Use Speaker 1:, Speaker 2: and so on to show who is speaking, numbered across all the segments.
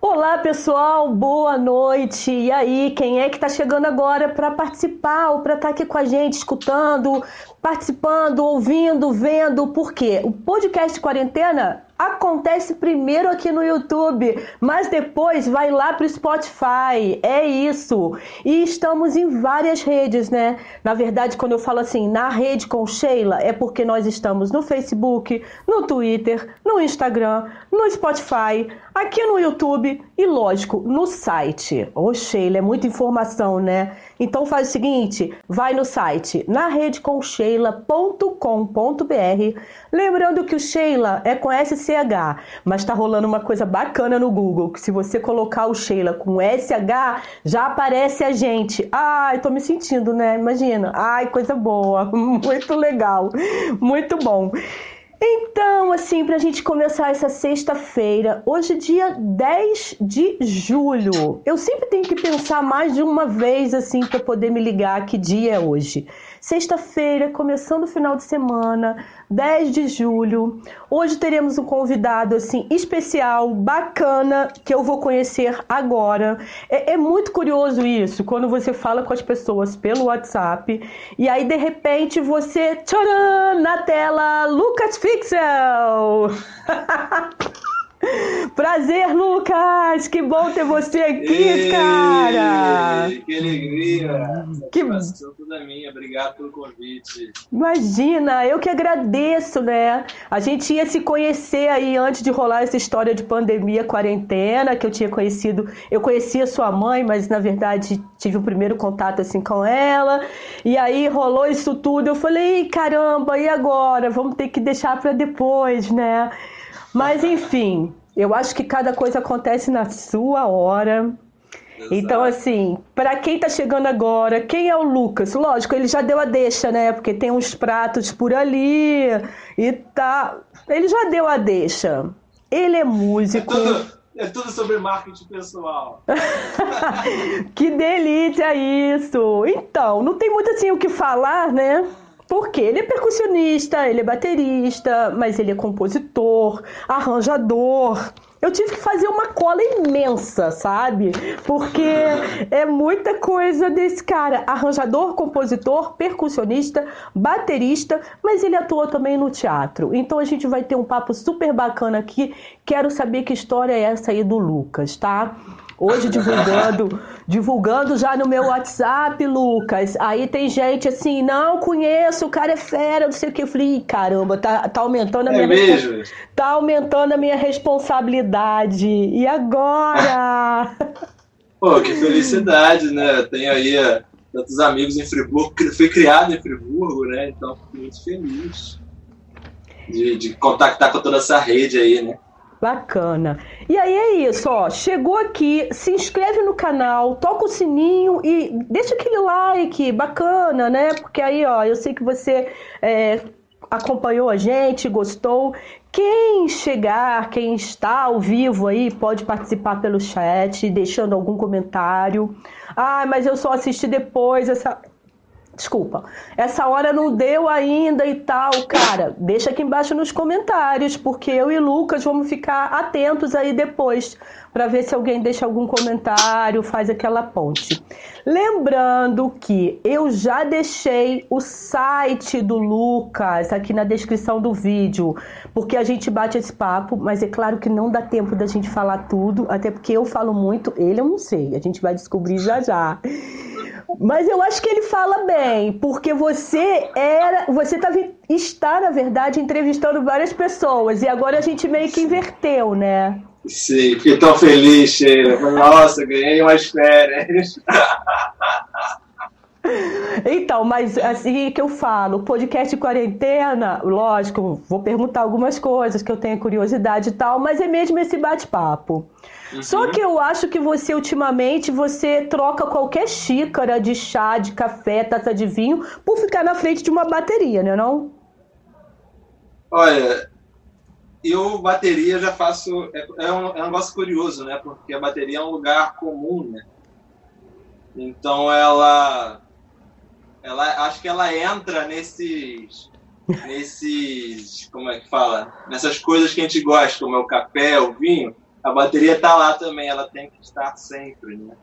Speaker 1: Olá pessoal, boa noite. E aí, quem é que está chegando agora para participar ou para estar tá aqui com a gente, escutando, participando, ouvindo, vendo? Por quê? O podcast Quarentena acontece primeiro aqui no YouTube, mas depois vai lá para o Spotify. É isso. E estamos em várias redes, né? Na verdade, quando eu falo assim, na rede com Sheila, é porque nós estamos no Facebook, no Twitter, no Instagram, no Spotify, aqui no YouTube e, lógico, no site. Ô, Sheila, é muita informação, né? Então faz o seguinte, vai no site naredecomsheila.com.br. Lembrando que o Sheila é com SCH, mas tá rolando uma coisa bacana no Google, que se você colocar o Sheila com SH, já aparece a gente. Ai, tô me sentindo, né? Imagina. Ai, coisa boa. Muito legal. Muito bom. Então, assim, para a gente começar essa sexta-feira, hoje, dia 10 de julho, eu sempre tenho que pensar mais de uma vez, assim, para poder me ligar que dia é hoje. Sexta-feira, começando o final de semana, 10 de julho. Hoje teremos um convidado assim especial, bacana, que eu vou conhecer agora. É, é, muito curioso isso, quando você fala com as pessoas pelo WhatsApp e aí de repente você, tcharam, na tela, Lucas Fixel! Prazer, Lucas! Que bom ter você aqui, Ei, cara!
Speaker 2: Que alegria! Que toda minha, obrigado pelo convite.
Speaker 1: Imagina, eu que agradeço, né? A gente ia se conhecer aí antes de rolar essa história de pandemia, quarentena, que eu tinha conhecido. Eu conhecia sua mãe, mas na verdade tive o primeiro contato assim com ela. E aí rolou isso tudo. Eu falei, caramba, e agora? Vamos ter que deixar para depois, né? Mas enfim, eu acho que cada coisa acontece na sua hora. Exato. Então, assim, para quem tá chegando agora, quem é o Lucas? Lógico, ele já deu a deixa, né? Porque tem uns pratos por ali e tá. Ele já deu a deixa. Ele é músico.
Speaker 2: É tudo, é tudo sobre marketing pessoal.
Speaker 1: que delícia isso! Então, não tem muito assim o que falar, né? Porque ele é percussionista, ele é baterista, mas ele é compositor, arranjador. Eu tive que fazer uma cola imensa, sabe? Porque é muita coisa desse cara. Arranjador, compositor, percussionista, baterista, mas ele atua também no teatro. Então a gente vai ter um papo super bacana aqui. Quero saber que história é essa aí do Lucas, tá? Hoje divulgando, divulgando já no meu WhatsApp, Lucas. Aí tem gente assim, não conheço, o cara é fera, não sei o que. Eu falei, caramba, tá, tá aumentando a é minha
Speaker 2: mesmo?
Speaker 1: tá aumentando a minha responsabilidade. E agora?
Speaker 2: Pô, que felicidade, né? Tenho aí eh, tantos amigos em Friburgo, fui criado em Friburgo, né? Então fico muito feliz de, de contactar com toda essa rede aí, né?
Speaker 1: Bacana. E aí é isso, ó. Chegou aqui, se inscreve no canal, toca o sininho e deixa aquele like, bacana, né? Porque aí, ó, eu sei que você é, acompanhou a gente, gostou. Quem chegar, quem está ao vivo aí, pode participar pelo chat, deixando algum comentário. Ah, mas eu só assisti depois essa. Desculpa, essa hora não deu ainda e tal, cara. Deixa aqui embaixo nos comentários, porque eu e Lucas vamos ficar atentos aí depois para ver se alguém deixa algum comentário, faz aquela ponte. Lembrando que eu já deixei o site do Lucas aqui na descrição do vídeo, porque a gente bate esse papo, mas é claro que não dá tempo da gente falar tudo, até porque eu falo muito, ele eu não sei, a gente vai descobrir já já. Mas eu acho que ele fala bem, porque você era, você tá, está na verdade entrevistando várias pessoas e agora a gente meio que inverteu, né?
Speaker 2: Sim, fiquei tão feliz, Sheila. Nossa, ganhei umas férias.
Speaker 1: Então, mas assim que eu falo, podcast quarentena, lógico, vou perguntar algumas coisas que eu tenho curiosidade e tal, mas é mesmo esse bate-papo. Uhum. Só que eu acho que você, ultimamente, você troca qualquer xícara de chá, de café, taça de vinho, por ficar na frente de uma bateria, né não?
Speaker 2: Olha, eu bateria já faço... É, é, um, é um negócio curioso, né? Porque a bateria é um lugar comum, né? Então ela... ela acho que ela entra nesses nesses como é que fala nessas coisas que a gente gosta como é o café o vinho a bateria está lá também, ela tem que estar sempre, né?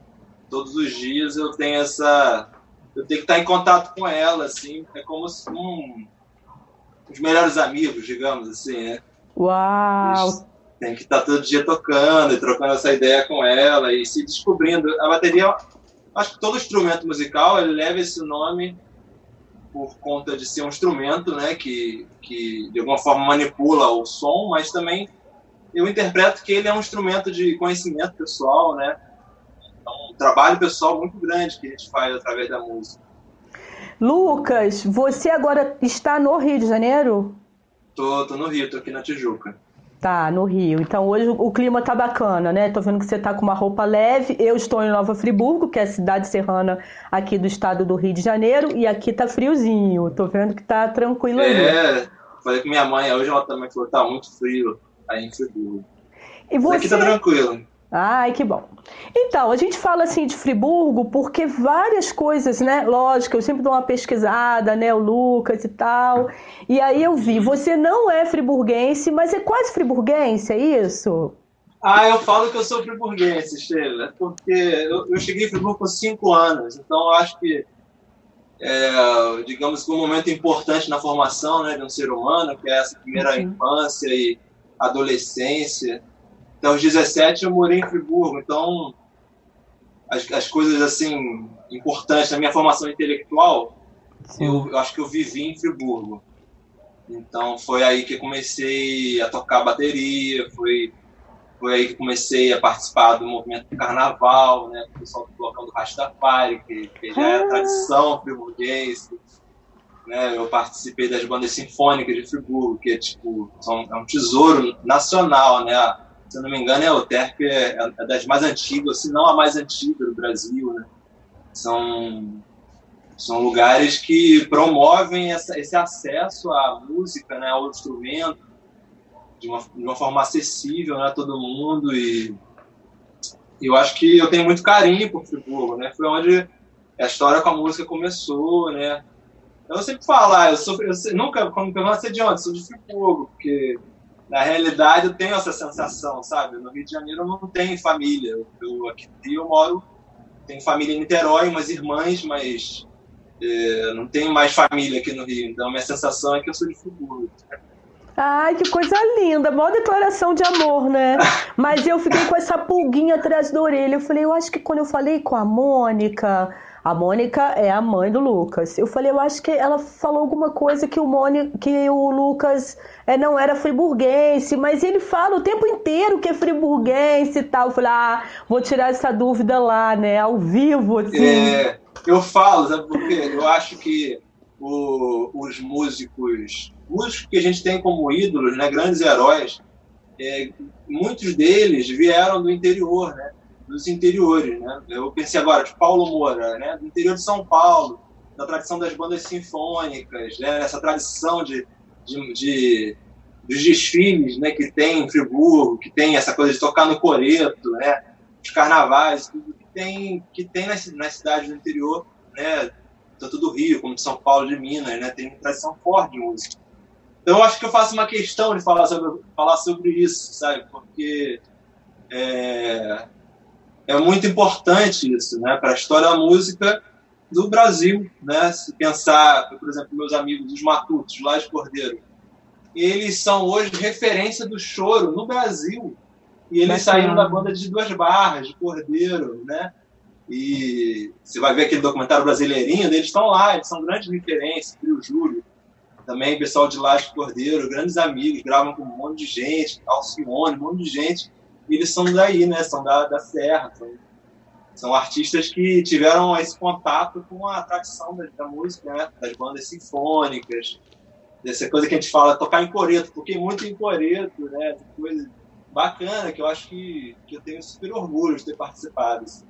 Speaker 2: Todos os dias eu tenho essa. Eu tenho que estar em contato com ela, assim, é como se um, os melhores amigos, digamos assim, né?
Speaker 1: Uau!
Speaker 2: Tem que estar todo dia tocando e trocando essa ideia com ela e se descobrindo. A bateria, acho que todo instrumento musical ele leva esse nome por conta de ser um instrumento, né, que, que de alguma forma manipula o som, mas também eu interpreto que ele é um instrumento de conhecimento pessoal, né? É um trabalho pessoal muito grande que a gente faz através da música.
Speaker 1: Lucas, você agora está no Rio de Janeiro?
Speaker 2: Tô, tô no Rio, tô aqui na Tijuca.
Speaker 1: Tá, no Rio. Então hoje o clima tá bacana, né? Tô vendo que você tá com uma roupa leve. Eu estou em Nova Friburgo, que é a cidade serrana aqui do estado do Rio de Janeiro, e aqui tá friozinho. Tô vendo que tá tranquilo
Speaker 2: é, aí. É, falei com minha mãe hoje, ela também falou que tá muito frio aí em Friburgo. E você... Mas aqui tá tranquilo.
Speaker 1: Ai, que bom. Então, a gente fala assim de Friburgo porque várias coisas, né? Lógico, eu sempre dou uma pesquisada, né? O Lucas e tal. E aí eu vi, você não é friburguense, mas é quase friburguense, é isso?
Speaker 2: Ah, eu falo que eu sou friburguense, Sheila, porque eu, eu cheguei em Friburgo com cinco anos, então eu acho que, é, digamos que um momento importante na formação né, de um ser humano, que é essa primeira uhum. infância e adolescência, até os 17 eu morei em Friburgo, então as, as coisas assim importantes da minha formação intelectual, eu, eu, acho que eu vivi em Friburgo. Então foi aí que comecei a tocar bateria, foi foi aí que comecei a participar do movimento do carnaval, né, o pessoal do blocão do Rastafari, que, que já é a ah. tradição friburguense. Né, eu participei das bandas sinfônicas de Friburgo, que é tipo são, é um tesouro nacional, né? se não me engano, é o TERP é, é das mais antigas, se não a mais antiga do Brasil. Né? São, são lugares que promovem essa, esse acesso à música, né, ao instrumento, de uma, de uma forma acessível né, a todo mundo. E eu acho que eu tenho muito carinho por Friburgo. Né? Foi onde a história com a música começou. Né? Eu sempre falo, ah, eu, sou, eu nunca, quando perguntam, de onde? Sou de Friburgo, porque na realidade eu tenho essa sensação, sabe? No Rio de Janeiro eu não tenho família. Eu, eu aqui eu moro, tenho família em Niterói, umas irmãs, mas é, não tenho mais família aqui no Rio. Então minha sensação é que eu sou de Friburgo.
Speaker 1: Ai, que coisa linda, maior declaração de amor, né? Mas eu fiquei com essa pulguinha atrás da orelha. Eu falei, eu acho que quando eu falei com a Mônica, a Mônica é a mãe do Lucas. Eu falei, eu acho que ela falou alguma coisa que o, Mônica, que o Lucas é, não era friburguense, mas ele fala o tempo inteiro que é friburguense e tal. Eu falei, ah, vou tirar essa dúvida lá, né? Ao vivo, assim.
Speaker 2: É, eu falo, sabe por quê? Eu acho que o, os músicos, músicos que a gente tem como ídolos, né, grandes heróis, é, muitos deles vieram do interior, né? Dos interiores, né? Eu pensei agora de Paulo Moura, né? Do interior de São Paulo, da tradição das bandas sinfônicas, né? Essa tradição de, de, de dos desfiles, né? Que tem em Friburgo, que tem essa coisa de tocar no coreto, né? Os carnavais, tudo que tem que tem nas, nas cidades do interior, né? Tanto do Rio como de São Paulo, de Minas, né? Tem tradição forte de música. Então, eu acho que eu faço uma questão de falar sobre, falar sobre isso, sabe? Porque é, é muito importante isso, né, para a história da música do Brasil, né? Se pensar, por exemplo, meus amigos os Matutos, lá de Cordeiro, eles são hoje referência do choro no Brasil. E eles saíram da banda de duas barras, de Cordeiro, né? E você vai ver aquele documentário brasileirinho, eles estão lá, eles são grandes referências, o Júlio, também pessoal de lá de Cordeiro, grandes amigos, gravam com um monte de gente, Alcione, um monte de gente eles são daí, né? São da, da Serra. São, são artistas que tiveram esse contato com a tradição da, da música, né? Das bandas sinfônicas, dessa coisa que a gente fala, tocar em coreto. Toquei muito em coreto, né? Coisa bacana que eu acho que, que eu tenho super orgulho de ter participado. Assim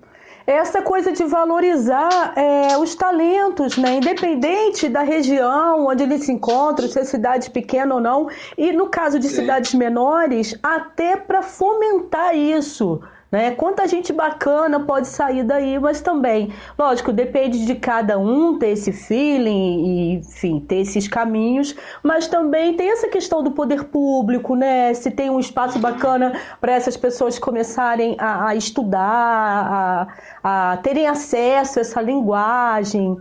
Speaker 1: essa coisa de valorizar é, os talentos, né? independente da região onde eles se encontram, se é cidade pequena ou não, e no caso de Sim. cidades menores, até para fomentar isso. Né? Quanta gente bacana pode sair daí, mas também, lógico, depende de cada um ter esse feeling e, enfim, ter esses caminhos, mas também tem essa questão do poder público, né? Se tem um espaço bacana para essas pessoas começarem a, a estudar, a, a terem acesso a essa linguagem.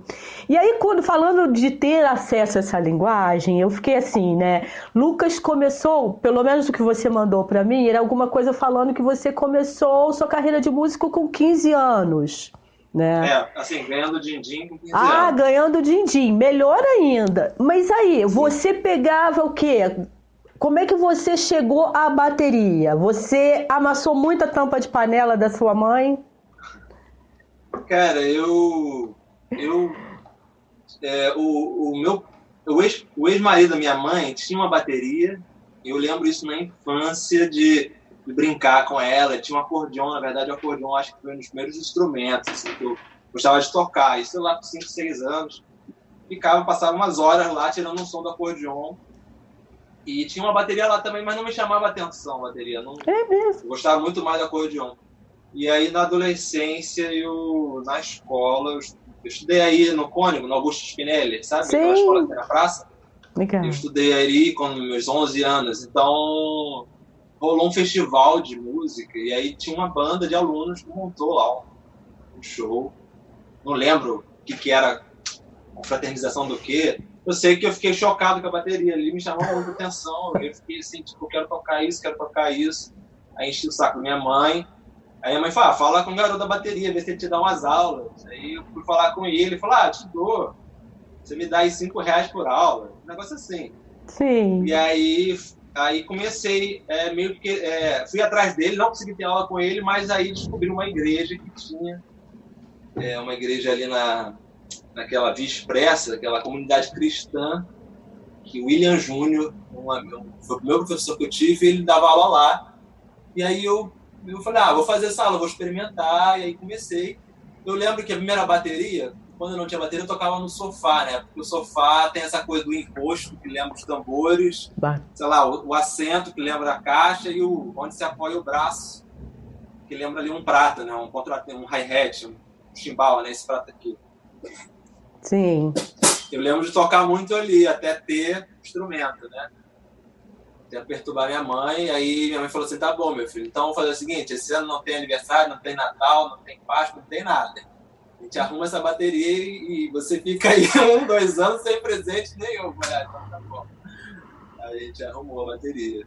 Speaker 1: E aí, quando falando de ter acesso a essa linguagem, eu fiquei assim, né? Lucas começou, pelo menos o que você mandou para mim, era alguma coisa falando que você começou sua carreira de músico com 15 anos. Né?
Speaker 2: É, assim, ganhando din-din com 15
Speaker 1: ah,
Speaker 2: anos.
Speaker 1: Ah, ganhando din-din, melhor ainda. Mas aí, Sim. você pegava o quê? Como é que você chegou à bateria? Você amassou muita tampa de panela da sua mãe?
Speaker 2: Cara, eu. Eu. É, o, o meu. O ex-marido da minha mãe tinha uma bateria. Eu lembro isso na infância de de brincar com ela. Tinha um acordeão, na verdade, o acordeão acho que foi um dos primeiros instrumentos assim, que eu gostava de tocar. Isso lá com 5, 6 anos. Ficava, passava umas horas lá tirando um som do acordeão. E tinha uma bateria lá também, mas não me chamava atenção a bateria. Não,
Speaker 1: é mesmo.
Speaker 2: gostava muito mais do acordeão. E aí, na adolescência, eu, na escola, eu estudei aí no Cônigo, no Augusto Spinelli, sabe?
Speaker 1: Sim.
Speaker 2: Aquela escola tem na praça.
Speaker 1: Legal.
Speaker 2: Eu estudei aí com meus 11 anos. Então, rolou um festival de música e aí tinha uma banda de alunos que montou lá um, show. Não lembro o que, que era fraternização do que. Eu sei que eu fiquei chocado com a bateria ali, me chamou muita atenção. Eu fiquei assim, tipo, quero tocar isso, quero tocar isso. Aí enchi o saco da minha mãe. Aí a mãe falou, ah, fala com o garoto da bateria, vê se ele te dá umas aulas. Aí eu fui falar com ele, ele falou, ah, te dou. Você me dá aí cinco reais por aula. Um negócio assim.
Speaker 1: Sim.
Speaker 2: E aí Aí comecei, é, meio que é, fui atrás dele, não consegui ter aula com ele, mas aí descobri uma igreja que tinha, é, uma igreja ali na, naquela Via Expressa, aquela comunidade cristã, que William Júnior, um, foi o primeiro professor que eu tive, ele dava aula lá. E aí eu, eu falei, ah, vou fazer essa aula, vou experimentar, e aí comecei. Eu lembro que a primeira bateria quando eu não tinha bateria, eu tocava no sofá, né? Porque o sofá tem essa coisa do encosto, que lembra os tambores, bah. sei lá, o, o, assento, que lembra a caixa, e o, onde se apoia o braço, que lembra ali um prata, né? Um, um hi-hat, um chimbal, né? Esse prata aqui.
Speaker 1: Sim.
Speaker 2: Eu lembro de tocar muito ali, até ter instrumento, né? Até perturbar minha mãe, aí minha mãe falou assim, tá bom, meu filho, então vamos fazer o seguinte, esse ano não tem aniversário, não tem Natal, não tem Páscoa, não tem nada a gente arruma essa bateria e, você fica aí um, dois anos sem presente nenhum. Ah, então tá bom. Aí a gente arrumou a bateria.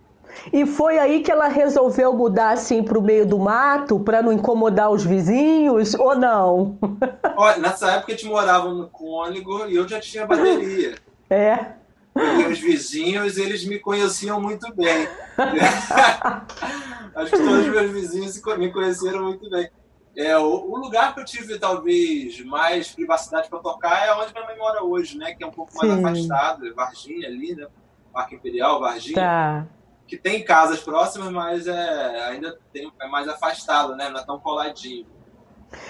Speaker 1: E foi aí que ela resolveu mudar assim para o meio do mato para não incomodar os vizinhos ou não?
Speaker 2: Olha, nessa época a gente morava no Cônigo e eu já tinha bateria.
Speaker 1: É.
Speaker 2: Os vizinhos, eles me conheciam muito bem. Acho que todos os meus vizinhos me conheceram muito bem. É, o, o, lugar que eu tive talvez mais privacidade para tocar é onde minha mãe mora hoje, né? Que é um pouco mais Sim. afastado, Varginha ali, né? Parque Imperial, Varginha.
Speaker 1: Tá.
Speaker 2: Que tem casas próximas, mas é, ainda tem, é mais afastado, né? Não é tão coladinho.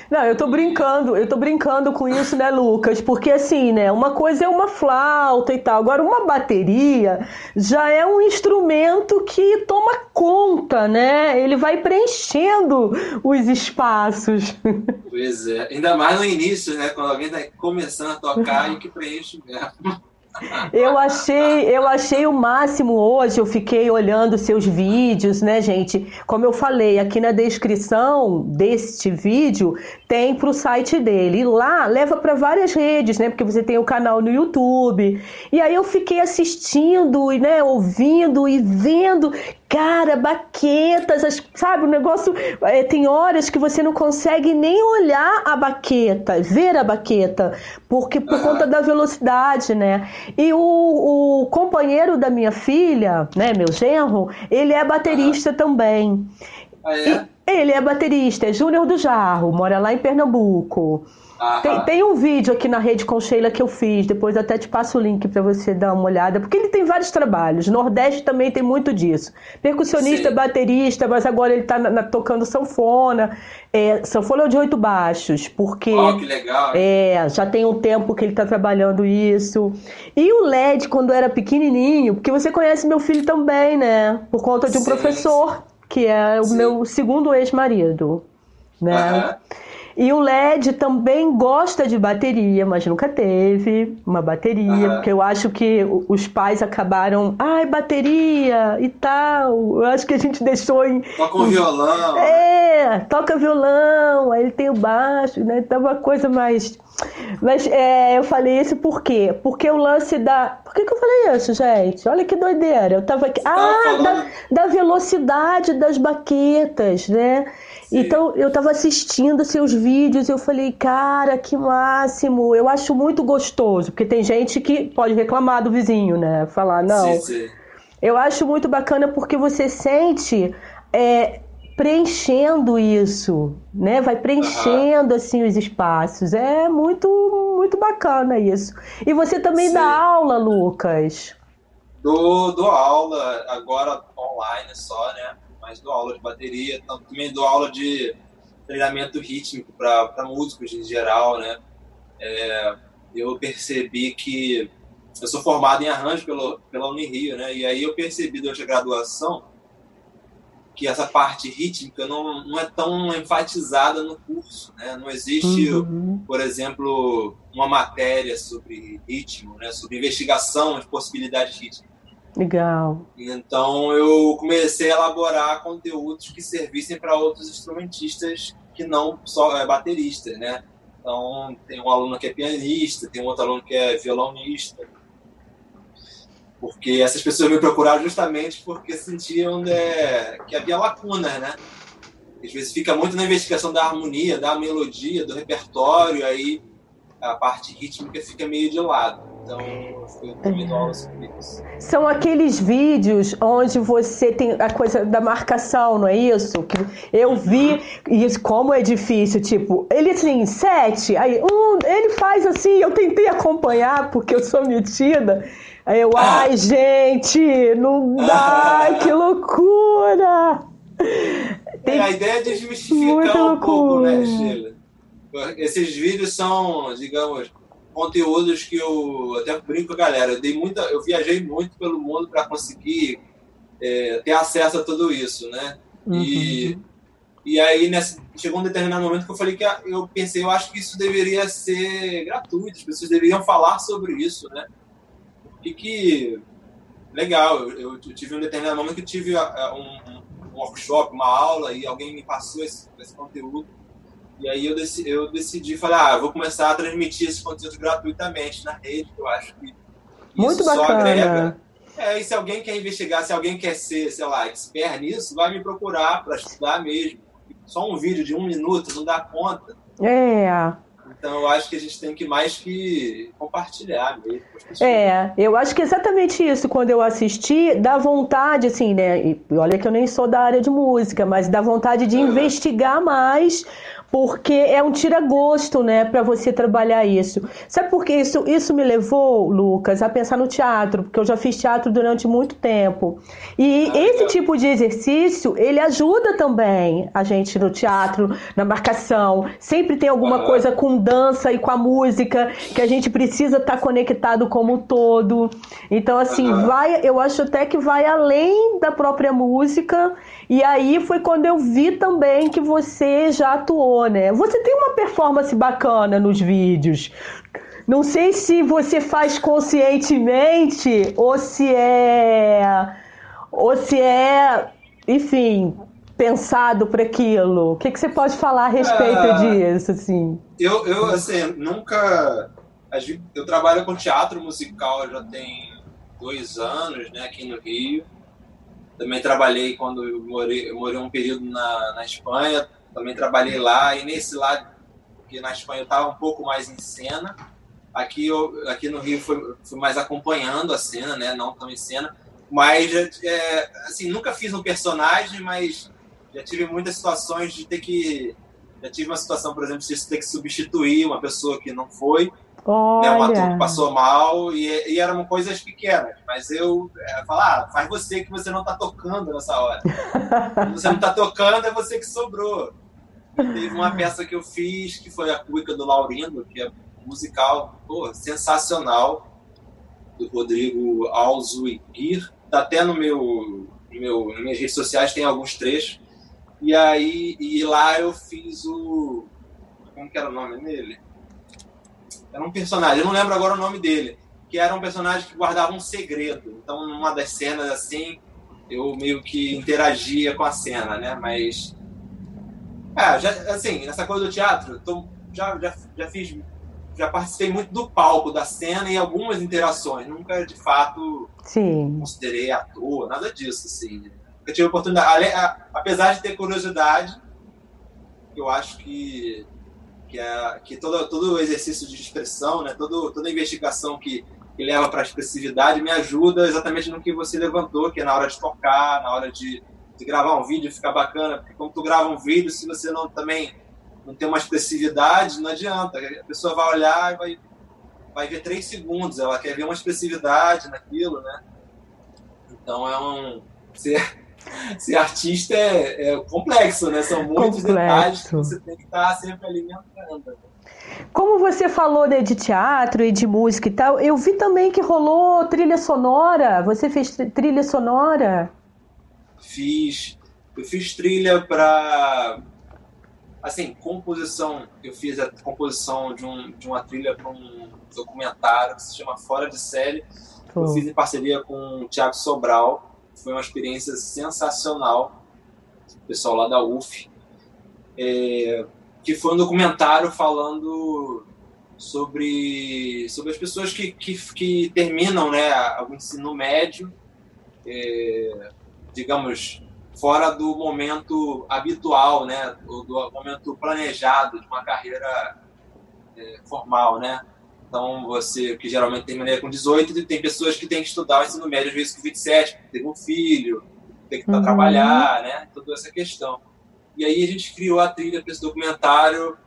Speaker 1: Não, eu tô brincando, eu tô brincando com isso, né, Lucas? Porque assim, né, uma coisa é uma flauta e tal, agora uma bateria já é um instrumento que toma conta, né? Ele vai preenchendo os espaços.
Speaker 2: Pois é, ainda mais no início, né, quando alguém tá começando a tocar e que preenche mesmo.
Speaker 1: Eu achei, eu achei o máximo hoje. Eu fiquei olhando seus vídeos, né, gente? Como eu falei, aqui na descrição deste vídeo tem para o site dele. E lá leva para várias redes, né? Porque você tem o canal no YouTube. E aí eu fiquei assistindo, né, ouvindo e vendo Cara, baquetas, sabe? O negócio. É, tem horas que você não consegue nem olhar a baqueta, ver a baqueta, porque por uhum. conta da velocidade, né? E o, o, companheiro da minha filha, né, meu genro, ele é baterista uhum. também.
Speaker 2: Ah, é?
Speaker 1: ele é baterista, é Júnior do Jarro, mora lá em Pernambuco. Tem, tem, um vídeo aqui na rede com Sheila que eu fiz, depois até te passo o link para você dar uma olhada, porque ele tem vários trabalhos. Nordeste também tem muito disso. Percussionista, Sim. baterista, mas agora ele está tocando sanfona. É, sanfona é de oito baixos, porque.
Speaker 2: Oh, que legal!
Speaker 1: É, já tem um tempo que ele está trabalhando isso. E o LED, quando era pequenininho, porque você conhece meu filho também, né? Por conta de um sim, professor. que é o meu segundo ex-marido, né? Uhum. E o LED também gosta de bateria, mas nunca teve uma bateria, uhum. porque eu acho que os pais acabaram, ai, bateria e tal. Eu acho que a gente deixou em.
Speaker 2: Toca um violão.
Speaker 1: É, toca violão, aí ele tem o baixo, né? Então uma coisa mais. Mas é, eu falei isso por quê? Porque o lance da. Por que, que eu falei isso, gente? Olha que doideira. Eu tava aqui. Ah, da, da velocidade das baquetas, né? Então eu estava assistindo seus vídeos e eu falei, cara, que máximo! Eu acho muito gostoso, porque tem gente que pode reclamar do vizinho, né? Falar, não. Sim, sim. Eu acho muito bacana porque você sente é, preenchendo isso, né? Vai preenchendo uhum. assim os espaços. É muito, muito bacana isso. E você também dá aula, Lucas?
Speaker 2: Dou, dou aula agora online só, né? Mas dou aula de bateria, também dou aula de treinamento rítmico para músicos em geral, né? É, eu percebi que eu sou formado em arranjo pelo, pela Unirio, né? E aí eu percebi durante a graduação que essa parte rítmica não, não é tão enfatizada no curso, né? Não existe, uhum. por exemplo, uma matéria sobre ritmo, né? Sobre investigação de possibilidades rítmicas.
Speaker 1: Legal.
Speaker 2: Então eu comecei a elaborar conteúdos que servissem para outros instrumentistas que não só é, bateristas, né? Então tem um aluno que é pianista, tem um outro aluno que é violonista. Porque essas pessoas me procuraram justamente porque sentiam né, que havia lacunas, né? Às vezes fica muito na investigação da harmonia, da melodia, do repertório, aí a parte rítmica fica meio de lado. Então, eu sobre isso.
Speaker 1: São aqueles vídeos onde você tem a coisa da marcação, não é isso? Que eu vi, e como é difícil, tipo, ele assim, sete, aí um, ele faz assim, eu tentei acompanhar porque eu sou metida. Aí eu, ah. ai, gente, não dá, que loucura!
Speaker 2: Tem... É, a ideia é de justificar um pouco, né, Sheila? Esses vídeos são, digamos, conteúdos que eu até brinco com a galera. Eu, dei muita, eu viajei muito pelo mundo para conseguir é, ter acesso a tudo isso, né? Uhum. E, e aí nessa, chegou um determinado momento que eu falei que eu pensei, eu acho que isso deveria ser gratuito, as pessoas deveriam falar sobre isso, né? E que legal, eu, eu tive um determinado momento que tive um, um workshop, uma aula e alguém me passou esse, esse conteúdo e aí eu decidi, eu decidi falar, ah, vou começar a transmitir esse conteúdo gratuitamente na rede, que eu acho que
Speaker 1: Muito bacana. só agrega.
Speaker 2: É, e se alguém quer investigar, se alguém quer ser, sei lá, expert nisso, vai me procurar para estudar mesmo. Só um vídeo de um minuto não dá conta.
Speaker 1: É.
Speaker 2: Então eu acho que a gente tem que mais que compartilhar mesmo.
Speaker 1: É, eu acho que exatamente isso. Quando eu assisti, dá vontade, assim, né? E olha que eu nem sou da área de música, mas dá vontade de investigar mais porque é um tira-gosto, né, para você trabalhar isso. Sabe por que isso, isso me levou, Lucas, a pensar no teatro? Porque eu já fiz teatro durante muito tempo. E ah, esse tipo de exercício, ele ajuda também a gente no teatro, na marcação. Sempre tem alguma ah. coisa com dança e com a música que a gente precisa estar tá conectado como um todo. Então, assim, ah. vai, eu acho até que vai além da própria música. E aí foi quando eu vi também que você já atuou né? Você tem uma performance bacana nos vídeos. Não sei se você faz conscientemente ou se é. Ou se é. Enfim, pensado para aquilo. O que, que você pode falar a respeito ah, disso, assim?
Speaker 2: Eu, eu, assim, nunca... Eu trabalho com teatro musical já tem dois anos, né, aqui no Rio. Também trabalhei quando eu morei, eu morei um período na, na Espanha, também trabalhei lá e nesse lado que na Espanha eu estava um pouco mais em cena aqui eu, aqui no Rio fui, fui mais acompanhando a cena né não tão em cena mas é, assim nunca fiz um personagem mas já tive muitas situações de ter que já tive uma situação por exemplo de ter que substituir uma pessoa que não foi
Speaker 1: Olha.
Speaker 2: Né, um ator que passou mal e, e eram coisas pequenas, mas eu é, falar, ah, faz você que você não está tocando nessa hora. você não está tocando, é você que sobrou. Teve uma peça que eu fiz, que foi a Cuica do Laurindo, que é musical, pô, sensacional, do Rodrigo Alzuiguir. Tá até no meu, meu, nas minhas redes sociais tem alguns trechos. E aí, e lá eu fiz o. Como que era o nome dele? Era um personagem, eu não lembro agora o nome dele. Que era um personagem que guardava um segredo. Então, numa das cenas assim, eu meio que interagia com a cena, né? Mas. É, já, assim, nessa coisa do teatro, tô, já, já, já fiz. Já participei muito do palco, da cena e algumas interações. Nunca, de fato,
Speaker 1: Sim.
Speaker 2: considerei ator, nada disso, assim. Eu tive oportunidade, apesar de ter curiosidade, eu acho que que, é, que todo, todo exercício de expressão, né, todo, toda investigação que, que leva para a expressividade me ajuda exatamente no que você levantou, que é na hora de tocar, na hora de, de gravar um vídeo, ficar bacana, porque quando tu grava um vídeo, se você não também não tem uma expressividade, não adianta. A pessoa vai olhar e vai, vai ver três segundos, ela quer ver uma expressividade naquilo, né? Então é um. Ser, ser artista é, é complexo, né? São muitos
Speaker 1: Complexo.
Speaker 2: detalhes que você tem que estar sempre alimentando.
Speaker 1: Como você falou né, de teatro e de música e tal, eu vi também que rolou trilha sonora. Você fez tri- trilha sonora?
Speaker 2: Fiz. Eu fiz trilha para. Assim, composição. Eu fiz a composição de, um, de uma trilha para um documentário que se chama Fora de Série. Eu fiz em parceria com o Thiago Sobral. Foi uma experiência sensacional. O pessoal lá da UF. É, que foi um documentário falando sobre, sobre as pessoas que, que, que terminam né, o ensino médio, é, digamos, fora do momento habitual, né, do, do momento planejado de uma carreira é, formal, né? Então, você, que geralmente termina com 18, e tem pessoas que têm que estudar o ensino médio, às vezes com 27, porque teve um filho, tem que
Speaker 1: Uhum.
Speaker 2: trabalhar, né? Toda essa questão. E aí a gente criou a trilha para esse documentário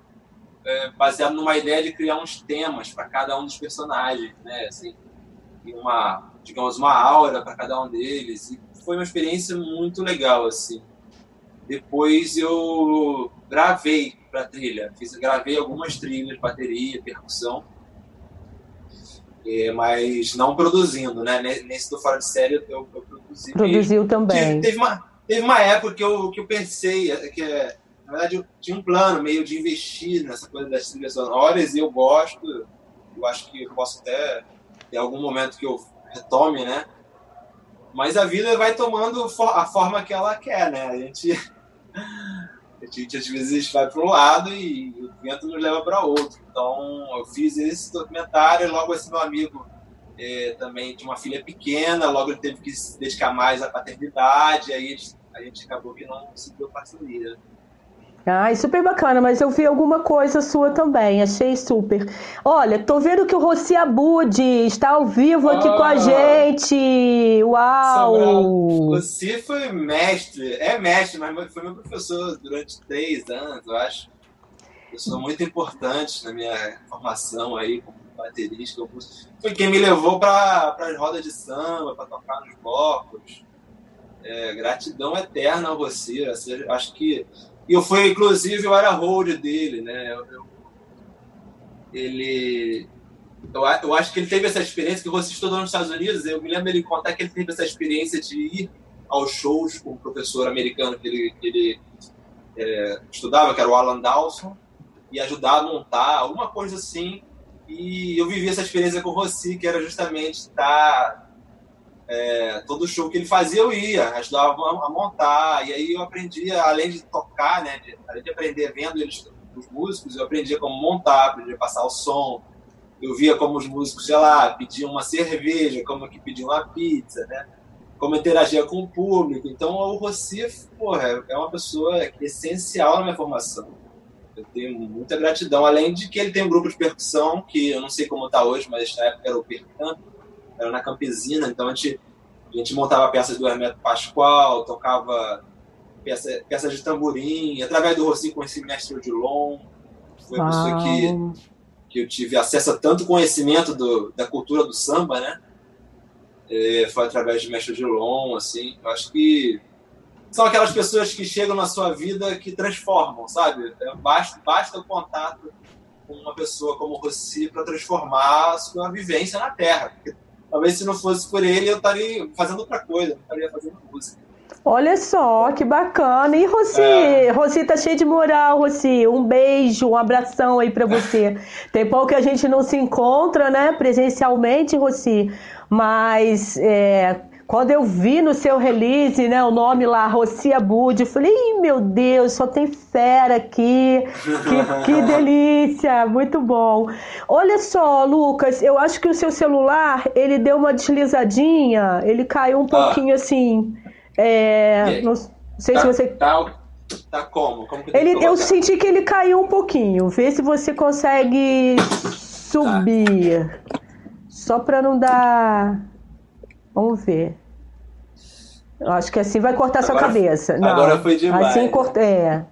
Speaker 2: é, baseado numa ideia de criar uns temas para cada um dos personagens, né? Assim, uma, digamos, uma aura para cada um deles. E foi uma experiência muito legal, assim. Depois eu gravei para trilha, fiz, gravei algumas trilhas, bateria, percussão, é, mas não produzindo, né? Nesse do Fora de Série eu, eu produzi mesmo.
Speaker 1: Produziu também.
Speaker 2: Teve, teve uma, teve uma época que eu, que eu pensei, é, que é, na verdade eu tinha um plano meio de investir nessa coisa das trilhas sonoras e eu gosto, eu acho que eu posso até ter algum momento que eu retome, né? Mas a vida vai tomando a forma que ela quer, né? A gente, a gente às vezes vai para um lado e o vento nos leva para outro. Então eu fiz esse documentário e logo esse meu amigo é, também tinha uma filha pequena, logo ele teve que se dedicar mais à paternidade, aí a gente acabou que não conseguiu parceria.
Speaker 1: Ai, super bacana, mas eu vi alguma coisa sua também, achei super. Olha, tô vendo que o Rossi Abud está ao vivo aqui com a
Speaker 2: Ah.
Speaker 1: gente. Uau!
Speaker 2: Você foi mestre, é mestre, mas foi meu professor durante três anos, eu acho. Pessoa muito importante na minha formação aí como baterista. Foi quem me levou para as rodas de samba, para tocar nos blocos. É, gratidão eterna a. Você- Acho que e eu fui, inclusive, eu era hold dele, né? Eu- eu- ele. Eu, eu acho que ele teve essa experiência, que você estudou nos Estados Unidos, eu me lembro ele contar que ele teve essa experiência de ir aos shows com o professor americano que ele, que ele é, estudava, que era o Alan Dawson, e ajudar a montar, alguma coisa assim. E eu vivi essa experiência com o Rossi, que era justamente estar. É, todo show que ele fazia eu ia, ajudava a, montar, e aí eu aprendia, além de tocar, né, de, além de aprender vendo eles, os músicos, eu aprendia como montar, aprendia passar o som, eu via como os músicos, sei lá, pediam uma cerveja, como que pediam uma pizza, né? Como interagia com o público. Então, o Rossi, porra, é uma pessoa essencial na minha formação. Eu tenho muita gratidão. Além de que ele tem um grupo de percussão, que eu não sei como está hoje, mas na época era o Percamp, era na Campesina, então a gente, a gente montava peças do Hermeto Pascoal, tocava peça, peças de tamborim. Através do Rossi conheci Mestre Odilon, foi a pessoa que que eu tive acesso a tanto conhecimento do, da cultura do samba, né? É, foi através de Mestre Gilon, assim. Eu acho que são aquelas pessoas que chegam na sua vida que transformam, sabe? É, basta, basta o contato com uma pessoa como o Rossi para transformar a sua vivência na Terra. Porque, talvez se não fosse por ele, eu estaria fazendo outra coisa, estaria fazendo música.
Speaker 1: Olha só, que bacana. E Rossi, é. Rossi tá cheio de moral, Rossi. Um beijo, um abração aí para você. Tem pouco que a gente não se encontra, né, presencialmente, Rossi. Mas é, quando eu vi no seu release, né, o nome lá, Rossi Abud, eu falei, meu Deus, só tem fera aqui. Que, que delícia, muito bom. Olha só, Lucas, eu acho que o seu celular, ele deu uma deslizadinha, ele caiu um ah. pouquinho assim. É, não sei
Speaker 2: tá,
Speaker 1: se você.
Speaker 2: Tá, tá como? como
Speaker 1: ele, eu senti que ele caiu um pouquinho. Vê se você consegue subir. Tá. Só para não dar. Vamos ver. Eu acho que assim vai cortar agora, sua cabeça. Não,
Speaker 2: agora foi demais.
Speaker 1: Assim corta. É.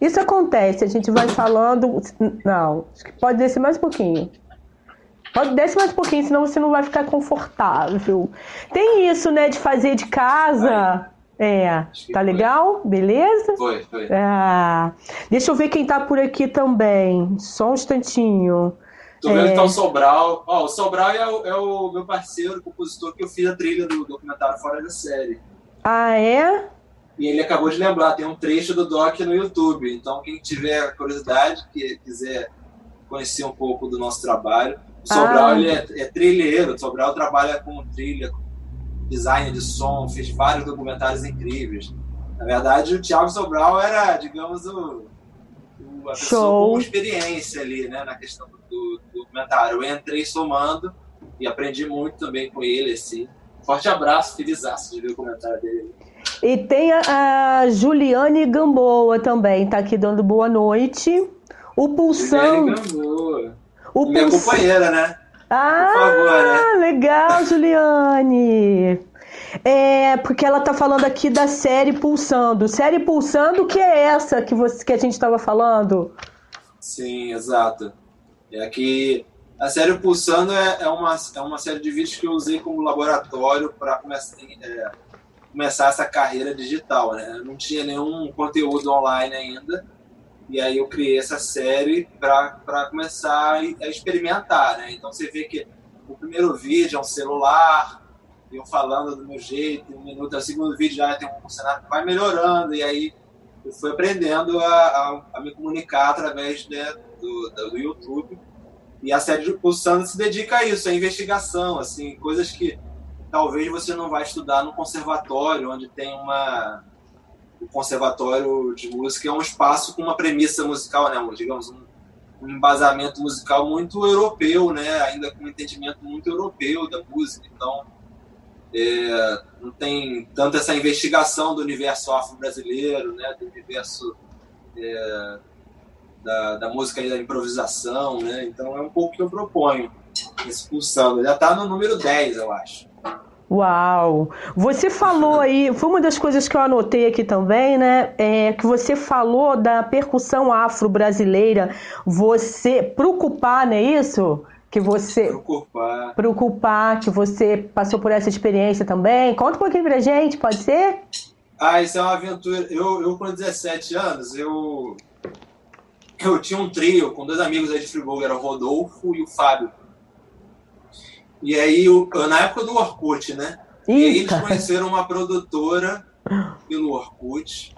Speaker 1: Isso acontece, a gente vai falando. Não, acho que pode descer mais um pouquinho. Pode descer mais um pouquinho, senão você não vai ficar confortável. Tem isso, né, de fazer de casa. É, tá legal? Beleza?
Speaker 2: Foi, foi.
Speaker 1: Ah, deixa eu ver quem tá por aqui também. Só um instantinho.
Speaker 2: Tô vendo é... que tá o Sobral. Ó, o Sobral é o, é o meu parceiro, compositor, que eu fiz a trilha do documentário Fora da Série.
Speaker 1: Ah, é?
Speaker 2: E ele acabou de lembrar, tem um trecho do doc no YouTube. Então, quem tiver curiosidade, que quiser conhecer um pouco do nosso trabalho, Sobral ah. ele é, é trilheiro, Sobral trabalha com trilha, design de som, fez vários documentários incríveis. Na verdade, o Thiago Sobral era, digamos, o, o a pessoa com experiência ali, né, na questão do, do, documentário. Eu entrei somando e aprendi muito também com ele, assim. Forte abraço, feliz de ver o comentário dele.
Speaker 1: E tem a, a Juliane Gamboa também, tá aqui dando boa noite. O Pulsão.
Speaker 2: Juliane Gamboa. O Minha companheira, né?
Speaker 1: Ah, favor, né? legal, Juliane. É, porque ela tá falando aqui da série Pulsando. Série Pulsando, que é essa que, você, que a gente estava falando?
Speaker 2: Sim, exato. É que a série Pulsando é, é, uma, é uma série de vídeos que eu usei como laboratório para começar, é, começar essa carreira digital. Né? Eu não tinha nenhum conteúdo online ainda e aí eu criei essa série para começar a experimentar, né? Então você vê que o primeiro vídeo é um celular, eu falando do meu jeito, um minuto, o segundo vídeo já tem um cenário que vai melhorando, e aí eu fui aprendendo a, a, a me comunicar através né, do, do, YouTube. E a série de Pulsando se dedica a isso, a investigação, assim, coisas que talvez você não vai estudar no conservatório, onde tem uma, o conservatório de música é um espaço com uma premissa musical, né, digamos, um, um embasamento musical muito europeu, né, ainda com um entendimento muito europeu da música. Então, é, não tem tanto essa investigação do universo afro-brasileiro, né, do universo é, da, da, música e da improvisação, né? Então é um pouco que eu proponho, esse pulsando. Já está no número 10, eu acho.
Speaker 1: Uau! Você falou aí, foi uma das coisas que eu anotei aqui também, né? É que você falou da percussão afro-brasileira. Você preocupar, não é isso? Que você.
Speaker 2: Preocupar.
Speaker 1: Preocupar, que você passou por essa experiência também. Conta um pouquinho pra gente, pode ser?
Speaker 2: Ah, isso é uma aventura. Eu, eu com 17 anos, eu. Eu tinha um trio com dois amigos aí de Friburgo, era o Rodolfo e o Fábio. E aí, na época do Orkut, né? Eita. E aí eles conheceram uma produtora pelo Orkut.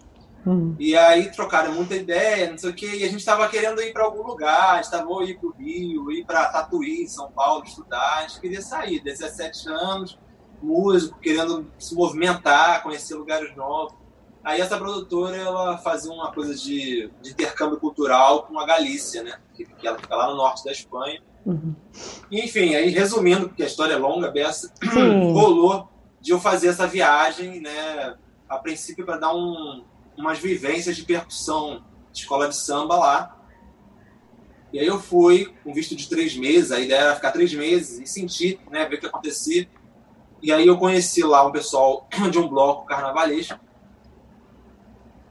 Speaker 2: Hum. E aí trocaram muita ideia, não sei o quê, e a gente estava querendo ir para algum lugar, a gente estava ir para o Rio, ir para Tatuí, São Paulo, estudar, a gente queria sair, 17 anos, músico, querendo se movimentar, conhecer lugares novos. Aí essa produtora, ela fazia uma coisa de, de intercâmbio cultural com a Galícia, né? Que, que ela fica lá no norte da Espanha. Uhum. Enfim, aí resumindo, porque a história é longa, Bessa, rolou de eu fazer essa viagem, né, a princípio para dar um, umas vivências de percussão de escola de samba lá. E aí eu fui com visto de três meses, a ideia era ficar três meses e sentir, né, ver o que acontecia. E aí eu conheci lá um pessoal de um bloco carnavalesco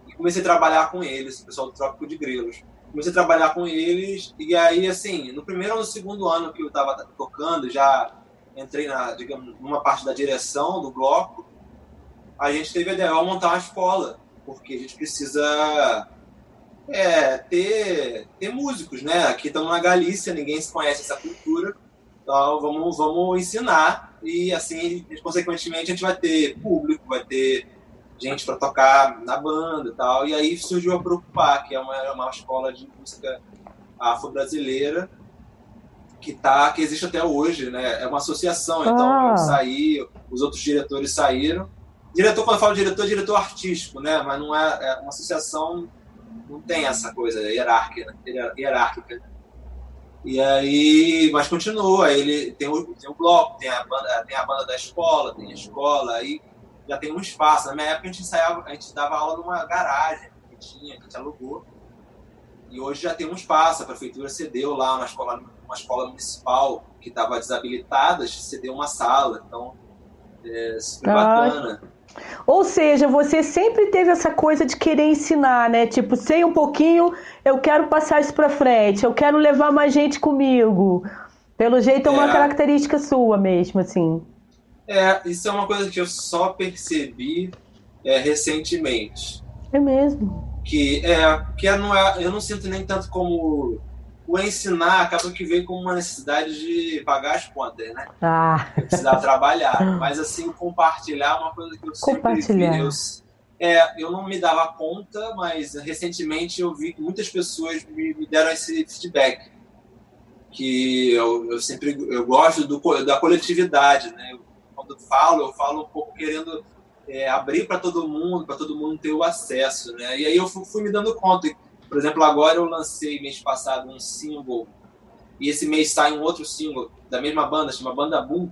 Speaker 2: e comecei a trabalhar com eles, o pessoal do Trópico de Grelos comecei a trabalhar com eles e aí assim no primeiro ou no segundo ano que eu estava tocando já entrei na digamos numa parte da direção do bloco a gente teve a ideia de montar uma escola porque a gente precisa é, ter ter músicos né aqui estamos na Galícia ninguém se conhece essa cultura então vamos vamos ensinar e assim consequentemente a gente vai ter público vai ter gente para tocar na banda e tal. E aí surgiu a Preocupar, que é uma, uma escola de música afro-brasileira que tá que existe até hoje, né? É uma associação, então ah. eu saí, os outros diretores saíram. Diretor, quando eu falo diretor, é diretor artístico, né? Mas não é, é uma associação, não tem essa coisa hierárquica, hierárquica. E aí, mas continua, ele tem o, tem o bloco, tem a, banda, tem a banda da escola, tem a escola, aí já tem um espaço. Na minha época a gente ensaiava, a gente dava aula numa garagem que tinha, que a gente alugou. E hoje já tem um espaço, a prefeitura cedeu lá uma escola, uma escola municipal que estava desabilitada, cedeu uma sala. Então, é super ah. bacana.
Speaker 1: Ou seja, você sempre teve essa coisa de querer ensinar, né? Tipo, sei um pouquinho, eu quero passar isso para frente, eu quero levar mais gente comigo. Pelo jeito é uma é. característica sua mesmo, assim.
Speaker 2: É, isso é uma coisa que eu só percebi é, recentemente.
Speaker 1: É mesmo
Speaker 2: que é que não é, eu não sinto nem tanto como o ensinar acaba que veio como uma necessidade de pagar as contas, né?
Speaker 1: Ah.
Speaker 2: Precisar trabalhar, mas assim compartilhar é uma coisa que eu sempre. Eu, é, eu não me dava conta, mas recentemente eu vi que muitas pessoas me, me deram esse feedback que eu, eu sempre eu gosto do, da coletividade, né? Eu, quando falo, eu falo um pouco querendo é, abrir para todo mundo, para todo mundo ter o acesso, né? E aí eu fui, fui, me dando conta. Por exemplo, agora eu lancei mês passado um single e esse mês sai um outro single da mesma banda, chama Banda Boom,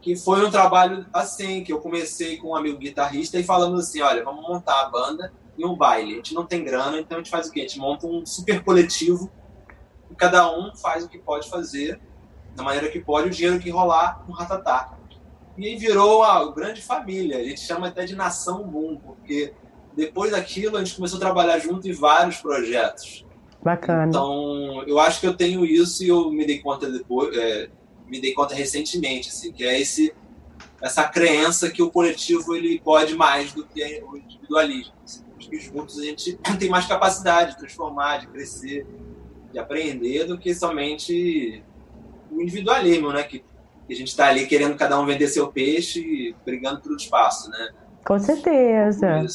Speaker 2: que foi um trabalho assim, que eu comecei com um amigo guitarrista e falamos assim, olha, vamos montar a banda e um baile. A gente não tem grana, então a gente faz o quê? A gente monta um super coletivo e cada um faz o que pode fazer, da maneira que pode, o dinheiro que rolar no ratatá. E aí virou uma grande família. A gente chama até de Nação Boom, porque depois daquilo a gente começou a trabalhar junto em vários projetos.
Speaker 1: Bacana.
Speaker 2: Então, eu acho que eu tenho isso e eu me dei conta depois, é, me dei conta recentemente, assim, que é esse essa crença que o coletivo ele pode mais do que o individualismo. Assim, que juntos a gente tem mais capacidade de transformar, de crescer, de aprender do que somente o individualismo, né? Que e a gente está ali querendo cada um vender seu peixe, brigando pelo espaço, né?
Speaker 1: Com certeza.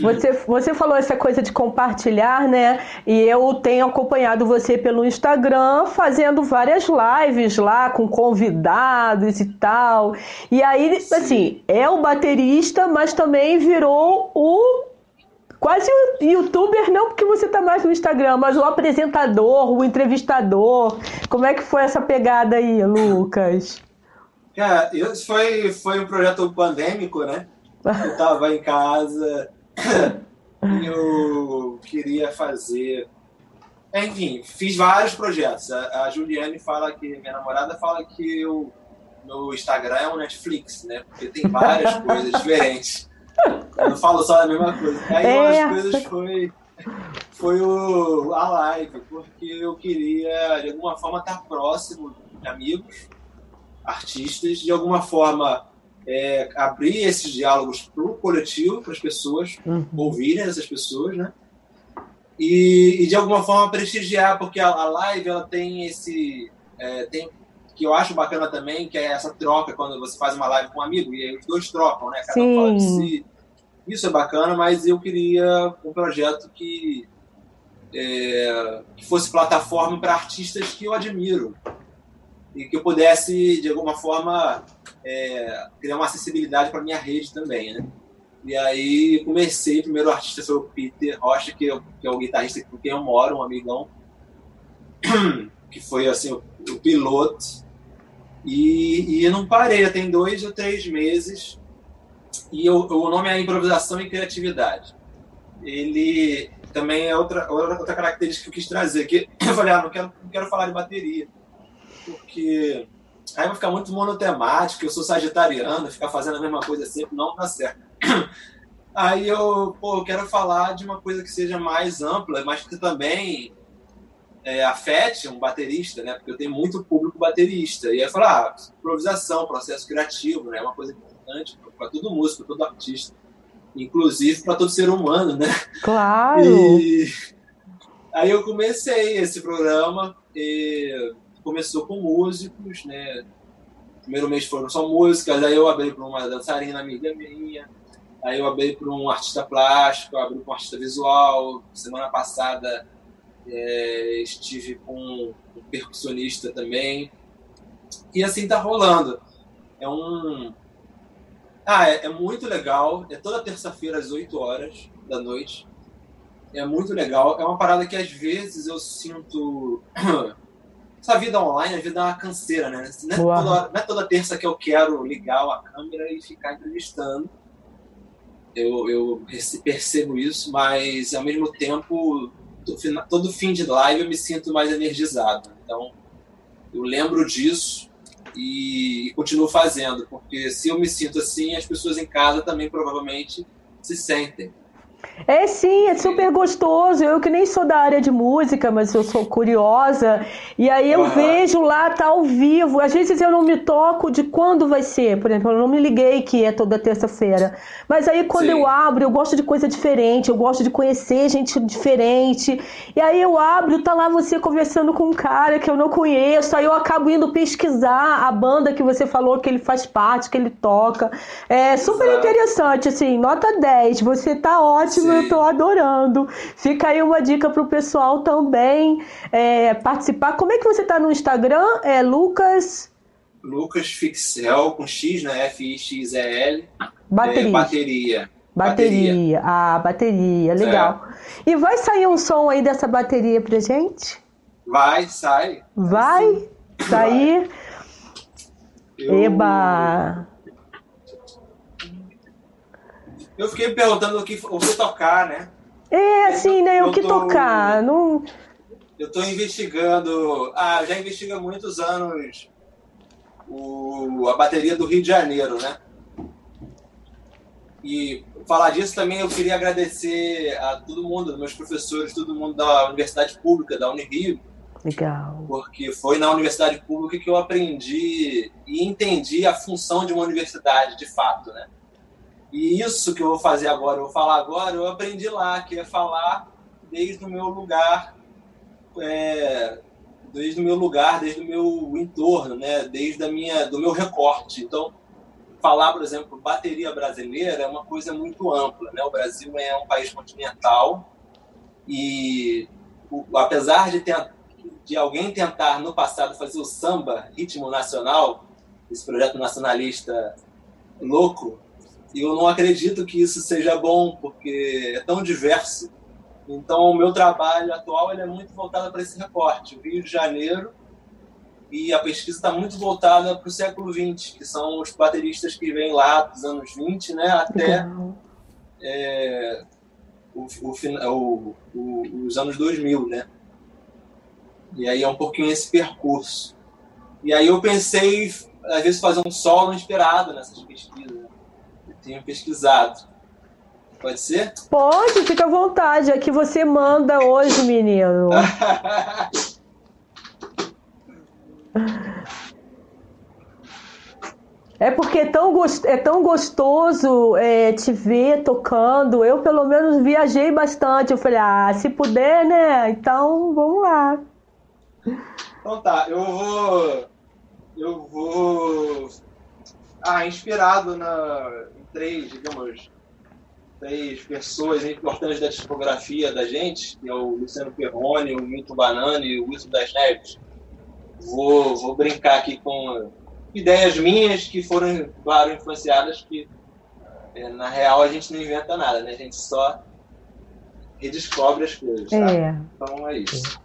Speaker 1: Você, você falou essa coisa de compartilhar, né? E eu tenho acompanhado você pelo Instagram, fazendo várias lives lá com convidados e tal. E aí, Sim. assim, é o baterista, mas também virou o quase o youtuber, não porque você tá mais no Instagram, mas o apresentador, o entrevistador. Como é que foi essa pegada aí, Lucas?
Speaker 2: Cara, isso foi, foi um projeto pandêmico, né? Eu tava em casa eu queria fazer. Enfim, fiz vários projetos. A, a Juliane fala que, minha namorada fala que o meu Instagram é um Netflix, né? Porque tem várias coisas diferentes. Eu não falo só a mesma coisa. Aí é. uma das coisas foi, foi o, a live, porque eu queria, de alguma forma, estar próximo de amigos, artistas, de alguma forma é, abrir esses diálogos para o coletivo, para as pessoas uhum. ouvirem essas pessoas, né? E, e, de alguma forma prestigiar, porque a, a live ela tem esse. É, tem, que eu acho bacana também, que é essa troca quando você faz uma live com um amigo, e aí os dois trocam, né? Cada um fala de si. Isso é bacana, mas eu queria um projeto que, é, que fosse plataforma para artistas que eu admiro e que eu pudesse, de alguma forma, é, criar uma acessibilidade para minha rede também, né? E aí comecei, o primeiro artista foi o Peter Rocha, que, é, que é o guitarrista com quem eu moro, um amigão, que foi assim o, o piloto e, e não parei, tem dois ou três meses. E eu, o nome é Improvisação e Criatividade. Ele também é outra, outra característica que eu quis trazer. Que eu falei, ah, não quero, não quero falar de bateria. Porque aí vai ficar muito monotemático, eu sou sagitariano, ficar fazendo a mesma coisa sempre não dá certo. Aí eu, pô, eu quero falar de uma coisa que seja mais ampla, mas que também é, afete um baterista, né? Porque eu tenho muito público baterista. E aí eu falo, ah, improvisação, processo criativo, né? É uma coisa importante para todo músico, para todo artista. Inclusive para todo ser humano, né?
Speaker 1: Claro!
Speaker 2: E aí eu comecei esse programa, e começou com músicos, né? primeiro mês foram só músicas, aí eu abri para uma dançarina amiga minha, Aí eu abri para um artista plástico, abri para um artista visual. Semana passada é, estive com um percussionista também. E assim tá rolando. É um. Ah, é, é muito legal. É toda terça-feira às 8 horas da noite. É muito legal. É uma parada que às vezes eu sinto. Essa vida online, a vida é uma canseira, né? Não é, toda, não é toda terça que eu quero ligar a câmera e ficar entrevistando. Eu, eu percebo isso, mas ao mesmo tempo, todo fim de live eu me sinto mais energizado. Então, eu lembro disso e, e continuo fazendo, porque se eu me sinto assim, as pessoas em casa também provavelmente se sentem.
Speaker 1: É sim, é super gostoso. Eu que nem sou da área de música, mas eu sou curiosa. E aí eu uhum. vejo lá, tá ao vivo. Às vezes eu não me toco de quando vai ser. Por exemplo, eu não me liguei que é toda terça-feira. Mas aí quando sim. eu abro, eu gosto de coisa diferente, eu gosto de conhecer gente diferente. E aí eu abro, tá lá você conversando com um cara que eu não conheço. Aí eu acabo indo pesquisar a banda que você falou que ele faz parte, que ele toca. É super Exato. interessante, assim, nota 10. Você tá ótimo eu estou adorando. Fica aí uma dica para o pessoal também é, participar. Como é que você está no Instagram? É Lucas.
Speaker 2: Lucas Fixel, com X, né? F-I-X-E-L.
Speaker 1: Bateria.
Speaker 2: É, bateria.
Speaker 1: Bateria. Ah, bateria, legal. É. E vai sair um som aí dessa bateria pra gente?
Speaker 2: Vai, sai.
Speaker 1: Vai sair? Eu... Eba!
Speaker 2: Eu fiquei me perguntando o que, o que tocar, né?
Speaker 1: É, assim, né? O que tô, tocar? Não...
Speaker 2: Eu estou investigando. Ah, já investigo há muitos anos o, a bateria do Rio de Janeiro, né? E falar disso também eu queria agradecer a todo mundo, meus professores, todo mundo da Universidade Pública, da Unirio.
Speaker 1: Legal.
Speaker 2: Porque foi na Universidade Pública que eu aprendi e entendi a função de uma universidade, de fato, né? E isso que eu vou fazer agora, eu vou falar agora, eu aprendi lá, que é falar desde o meu lugar, é, desde o meu lugar, desde o meu entorno, né? desde a minha, do meu recorte. Então, falar, por exemplo, bateria brasileira é uma coisa muito ampla. Né? O Brasil é um país continental e, o, apesar de, ter, de alguém tentar no passado fazer o samba, ritmo nacional, esse projeto nacionalista louco, e eu não acredito que isso seja bom, porque é tão diverso. Então, o meu trabalho atual ele é muito voltado para esse recorte, o Rio de Janeiro, e a pesquisa está muito voltada para o século XX, que são os bateristas que vêm lá dos anos 20 né, até é, o, o, o, os anos 2000. Né? E aí é um pouquinho esse percurso. E aí eu pensei, às vezes, fazer um solo inspirado nessas pesquisas tenho pesquisado. Pode ser?
Speaker 1: Pode, fica à vontade. É que você manda hoje, menino. É porque é tão, gost... é tão gostoso é, te ver tocando. Eu, pelo menos, viajei bastante. Eu falei, ah, se puder, né? Então, vamos lá.
Speaker 2: Então tá, eu vou. Eu vou. Ah, inspirado na, três, digamos, três pessoas importantes da discografia da gente, que é o Luciano Perrone, o Milton Banani e o Wilson das Neves. Vou, vou brincar aqui com ideias minhas que foram, claro, influenciadas, que é, na real a gente não inventa nada, né? A gente só redescobre as coisas, tá? É. Então é isso.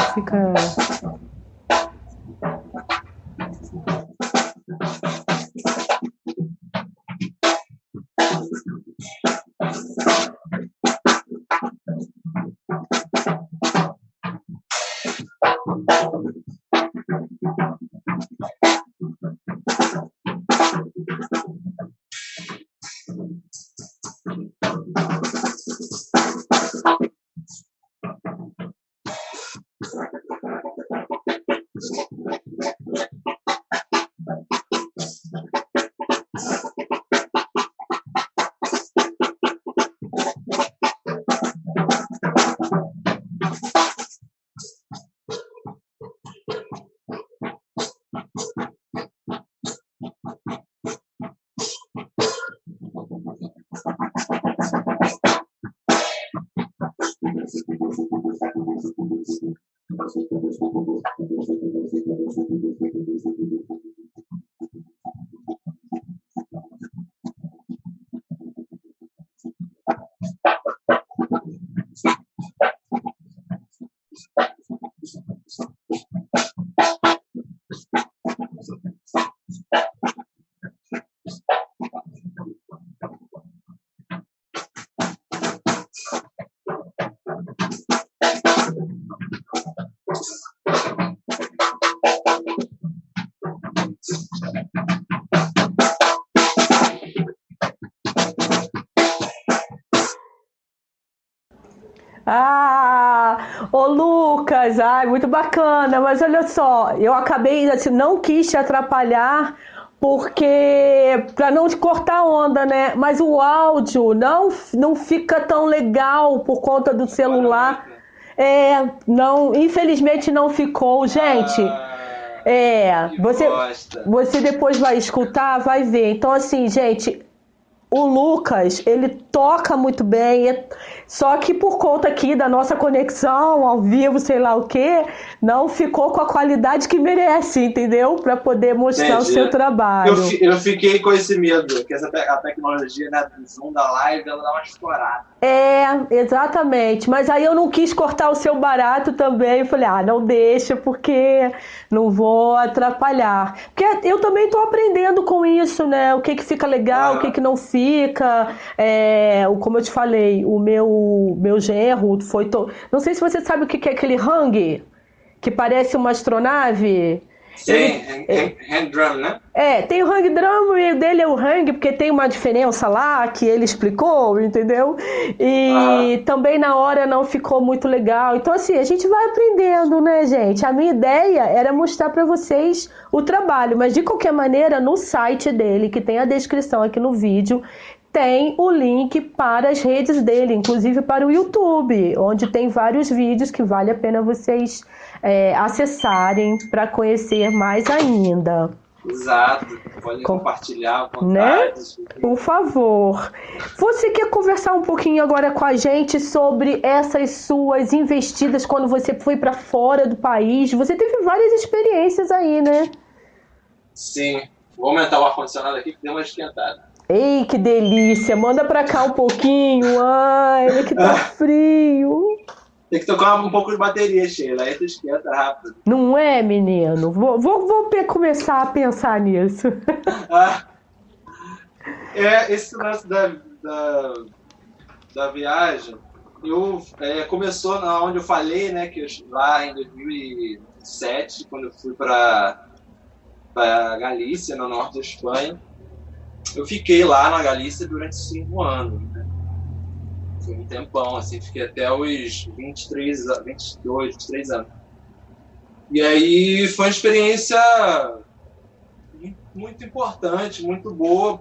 Speaker 1: Fica. Bacana, mas olha só, eu acabei assim, não quis te atrapalhar porque para não te cortar onda, né? Mas o áudio não não fica tão legal por conta do celular. É, não, infelizmente não ficou, gente. Ah, é, você você depois vai escutar, vai ver. Então assim, gente, o Lucas, ele toca muito bem, só que por conta aqui da nossa conexão ao vivo, sei lá o que, não ficou com a qualidade que merece, entendeu? Para poder mostrar Entendi. o seu trabalho.
Speaker 2: Eu, eu, fiquei com esse medo, que essa a tecnologia né, do Zoom da live, ela dá uma estourada.
Speaker 1: É, exatamente. Mas aí eu não quis cortar o seu barato também. Eu falei, ah, não deixa, porque não vou atrapalhar. Porque eu também estou aprendendo com isso, né? O que, que fica legal, ah. o que, que não fica. É, como eu te falei, o meu, meu genro foi. To... Não sei se você sabe o que, que é aquele hang, que parece uma astronave.
Speaker 2: Sim, ele, é, hand drum, né?
Speaker 1: É, tem o hang drum e o dele é o hang, porque tem uma diferença lá que ele explicou, entendeu? E ah. também na hora não ficou muito legal. Então, assim, a gente vai aprendendo, né, gente? A minha ideia era mostrar para vocês o trabalho, mas de qualquer maneira, no site dele, que tem a descrição aqui no vídeo, tem o link para as redes dele, inclusive para o YouTube, onde tem vários vídeos que vale a pena vocês é, acessarem para conhecer mais ainda.
Speaker 2: Exato, pode Com, compartilhar né?
Speaker 1: Por favor. Você quer conversar um pouquinho agora com a gente sobre essas suas investidas quando você foi para fora do país? Você teve várias experiências aí, né?
Speaker 2: Sim. Vou aumentar o ar-condicionado aqui que deu uma esquentada.
Speaker 1: Ei, que delícia! Manda pra cá um pouquinho. Ai, que tá frio.
Speaker 2: Tem que tocar um pouco de bateria, Sheila. Aí tu esquenta rápido.
Speaker 1: Não é, menino? Vou, vou, vou começar a pensar nisso.
Speaker 2: Ah, é, esse lance da, da, da viagem, eu, é, começou na onde eu falei, né, que eu, lá em 2007, quando eu fui para Galícia, no norte da Espanha. Eu fiquei lá na Galícia durante cinco anos, né? Foi um tempão, assim, fiquei até os 23, 22, 23 anos. E aí foi uma experiência muito importante, muito boa,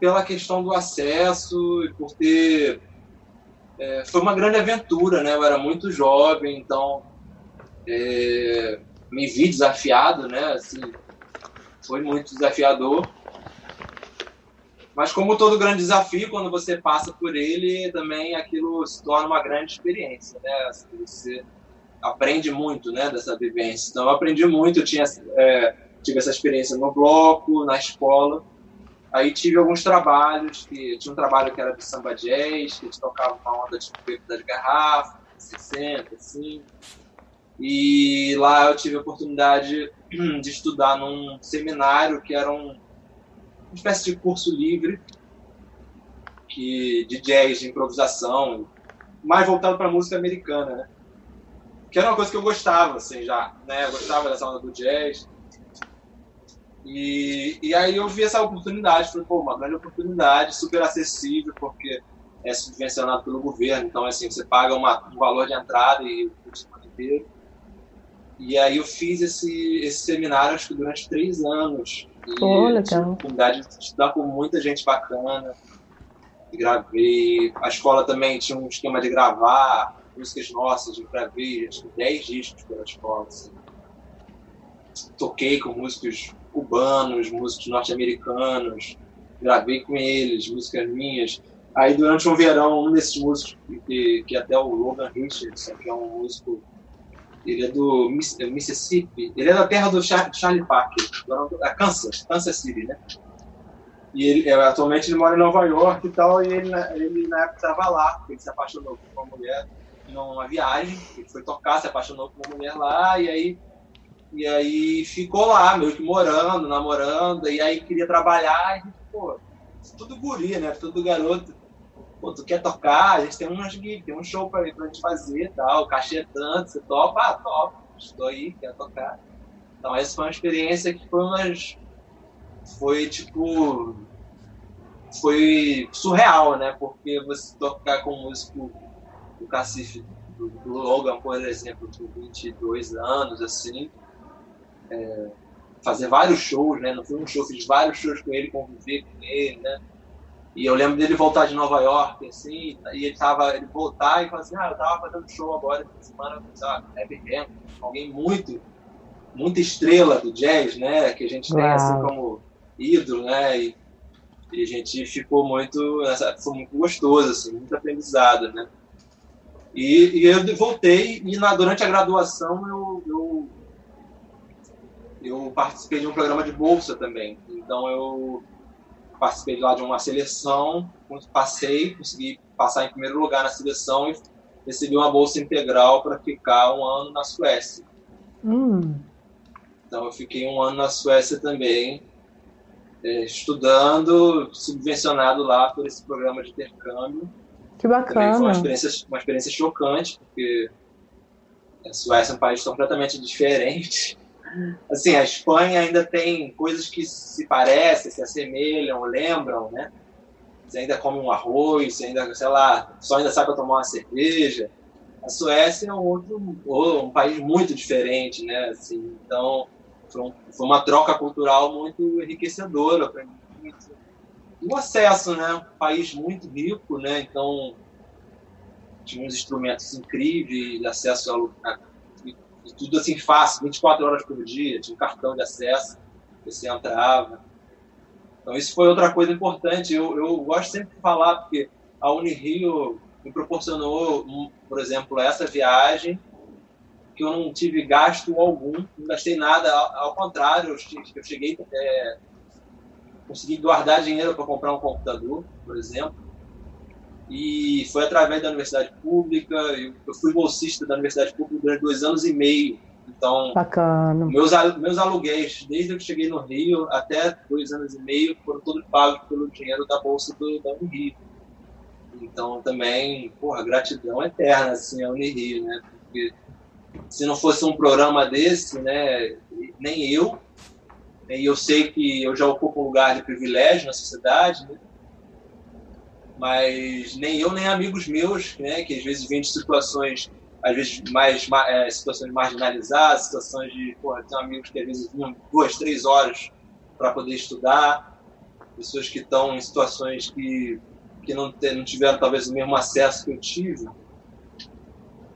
Speaker 2: pela questão do acesso e por ter. É, foi uma grande aventura, né? Eu era muito jovem, então é, me vi desafiado, né? Assim, foi muito desafiador. Mas como todo grande desafio, quando você passa por ele, também aquilo se torna uma grande experiência, né? Assim, você aprende muito, né, dessa vivência. Então, eu aprendi muito. Eu tinha, é, tive essa experiência no bloco, na escola. Aí tive alguns trabalhos, que tinha um trabalho que era de samba jazz, que a gente tocava uma onda de beco das garrafas, 60, assim. E lá eu tive a oportunidade de estudar num seminário que era um, uma espécie de curso livre que, de jazz, de improvisação, mais voltado para música americana, né? Que era uma coisa que eu gostava, assim, já, né? Eu gostava dessa onda do jazz. E, e aí eu vi essa oportunidade, falei, pô, uma grande oportunidade, super acessível, porque é subvencionado pelo governo, então, assim, você paga uma, um valor de entrada e o curso inteiro. E aí eu fiz esse, esse seminário, acho que durante três anos. E
Speaker 1: Pô, legal.
Speaker 2: tive a oportunidade de estudar com muita gente bacana. Gravei. A escola também tinha um esquema de gravar músicas nossas. Eu gravei acho que 10 discos pela escola. Assim. Toquei com músicos cubanos, músicos norte-americanos. Gravei com eles, músicas minhas. Aí durante um verão, um desses músicos, que, que até o Logan Richardson, que é um músico ele é do Mississippi. Ele é da terra do Charlie Parker, da Kansas, Kansas City, né? E ele, atualmente ele mora em Nova York e tal, e ele, ele na época estava lá, ele se apaixonou por uma mulher numa viagem, ele foi tocar, se apaixonou por uma mulher lá, e aí, e aí ficou lá, meio que morando, namorando, e aí queria trabalhar, e pô, tudo guri, né? Tudo garoto pô, tu quer tocar? A gente tem tem um show pra, pra gente fazer tal, o cachê é tanto, você topa? Ah, topa, estou aí, quero tocar. Então essa foi uma experiência que foi umas... Foi tipo... Foi surreal, né? Porque você tocar com um músico do Cacife, do, do Logan, por exemplo, com 22 anos, assim, é, fazer vários shows, né? Não foi um show, fiz vários shows com ele, conviver com ele, né? E eu lembro dele voltar de Nova York, assim, e ele tava, ele voltar e falar assim, ah, eu tava fazendo show agora essa semana, sei lá, Heavy Ham, alguém muito, muita estrela do jazz, né, que a gente tem assim como ídolo, né, e, e, a gente ficou muito, foi muito gostoso, assim, muito aprendizado, né. E, e eu voltei, e na, durante a graduação eu, eu, eu participei de um programa de bolsa também, então eu participei lá de uma seleção, passei, consegui passar em primeiro lugar na seleção e recebi uma bolsa integral para ficar um ano na Suécia.
Speaker 1: Hum.
Speaker 2: Então eu fiquei um ano na Suécia também, é, estudando, subvencionado lá por esse programa de intercâmbio.
Speaker 1: Que bacana. Também
Speaker 2: foi uma experiência, uma experiência chocante, porque a Suécia é um país completamente diferente assim, a Espanha ainda tem coisas que se parecem, se assemelham, lembram, né? Você ainda come um arroz, você ainda, sei lá, só ainda sabe tomar uma cerveja. A Suécia é um outro, um país muito diferente, né? Assim, então, foi, uma troca cultural muito enriquecedora para mim. o acesso, né? Um país muito rico, né? Então, tinha uns instrumentos incríveis, acesso a, tudo assim fácil, 24 horas por dia, tinha um cartão de acesso, você entrava. Então isso foi outra coisa importante. Eu, eu gosto sempre de falar, porque a Unirio me proporcionou, por exemplo, essa viagem, que eu não tive gasto algum, não gastei nada, ao, ao contrário, eu, cheguei, é, consegui guardar dinheiro para comprar um computador, por exemplo, e foi através da universidade pública. Eu fui bolsista da universidade pública durante dois anos e meio. Então,
Speaker 1: Bacana.
Speaker 2: Meus, meus aluguéis, desde que cheguei no Rio até dois anos e meio, foram todos pagos pelo dinheiro da bolsa do, da Unirio. Então, também, porra, gratidão eterna, assim, à Unirio, né? Porque se não fosse um programa desse, né, nem eu, e eu sei que eu já ocupo um lugar de privilégio na sociedade, né? Mas nem eu nem amigos meus, né, que às vezes vêm de situações, às vezes mais é, situações marginalizadas, situações de, porra, tem amigos que às vezes vinham duas, três horas para poder estudar, pessoas que estão em situações que, que não, não tiveram talvez o mesmo acesso que eu tive,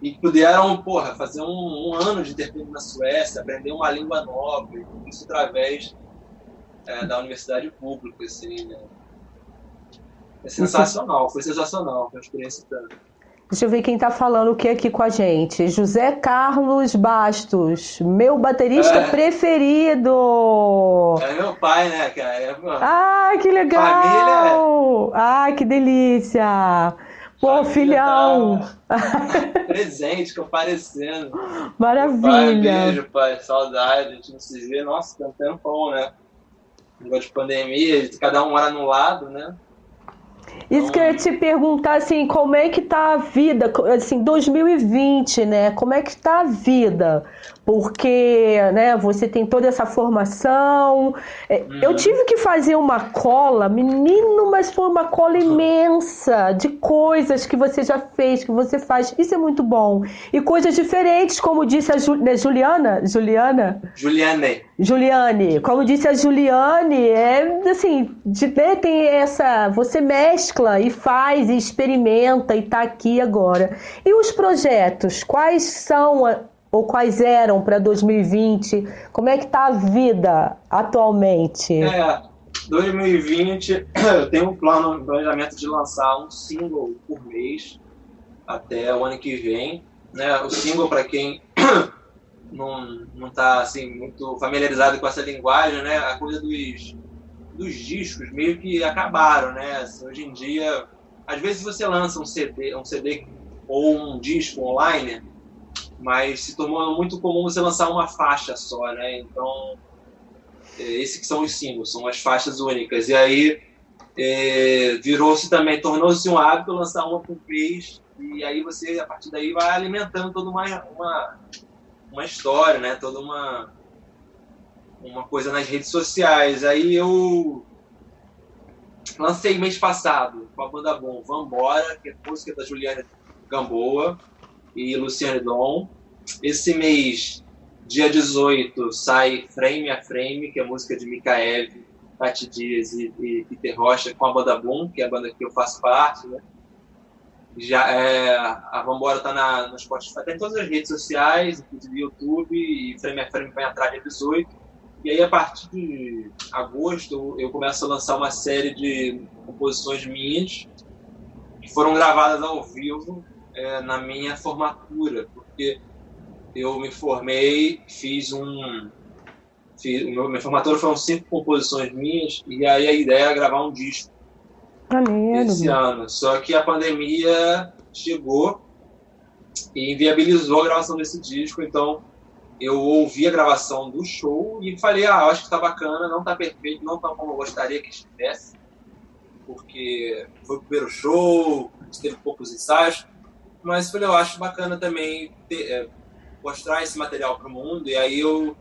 Speaker 2: e puderam, porra, fazer um, um ano de intercâmbio na Suécia, aprender uma língua nova, isso através é, da universidade pública, assim, né? É sensacional, foi sensacional, foi uma experiência tanto.
Speaker 1: Deixa eu ver quem está falando o que aqui com a gente. José Carlos Bastos, meu baterista é. preferido.
Speaker 2: É meu pai, né, cara? É,
Speaker 1: ah, que legal! Família. Ah, que delícia! Pô, filhão!
Speaker 2: Tá presente, comparecendo.
Speaker 1: Maravilha!
Speaker 2: Pai, beijo, pai. Saudade, a gente não se vê. Nossa, tem um tempão, né? Negócio de pandemia, cada um mora no lado, né?
Speaker 1: Isso que eu ia te perguntar, assim, como é que tá a vida, assim, 2020, né? Como é que tá a vida? Porque, né, você tem toda essa formação. Uhum. Eu tive que fazer uma cola, menino, mas foi uma cola imensa de coisas que você já fez, que você faz. Isso é muito bom. E coisas diferentes, como disse a Ju, né, Juliana. Juliana?
Speaker 2: Juliane.
Speaker 1: Juliane. Como disse a Juliane, é assim, de, né, tem essa. Você mescla e faz e experimenta e tá aqui agora. E os projetos, quais são ou quais eram para 2020? Como é que está a vida atualmente?
Speaker 2: É, 2020 eu tenho um plano, um planejamento de lançar um single por mês até o ano que vem. Né? O single, para quem não, não tá assim, muito familiarizado com essa linguagem, né? a coisa dos, dos discos meio que acabaram. Né? Assim, hoje em dia, às vezes você lança um CD, um CD ou um disco online mas se tornou muito comum você lançar uma faixa só, né? Então, é, esses que são os singles, são as faixas únicas. E aí é, virou-se também, tornou-se um hábito lançar uma por mês, e aí você, a partir daí, vai alimentando toda uma, uma, uma história, né? Toda uma, uma coisa nas redes sociais. Aí eu lancei mês passado com a banda Bom, Vambora, que é música da Juliana Gamboa, e Luciane Dom. Esse mês, dia 18, sai Frame a Frame, que é música de Mikaev, Tati Dias e, e, Peter Rocha com a banda Boom, que é a banda que eu faço parte, né? Já, é, a Vambora tá na, no Spotify, tá em todas as redes sociais, inclusive YouTube, e Frame a Frame vai entrar dia 18. E aí, a partir de agosto, eu começo a lançar uma série de composições minhas que foram gravadas ao vivo é, na minha formatura, porque eu me formei, fiz um. Fiz, minha formatura foram cinco composições minhas, e aí a ideia era gravar um disco
Speaker 1: Maneiro.
Speaker 2: esse ano. Só que a pandemia chegou e inviabilizou a gravação desse disco, então eu ouvi a gravação do show e falei, ah, acho que tá bacana, não tá perfeito, não tá como eu gostaria que estivesse, porque foi o primeiro show, teve poucos ensaios, mas falei, eu acho bacana também ter, é, mostrar esse material para o mundo, e aí eu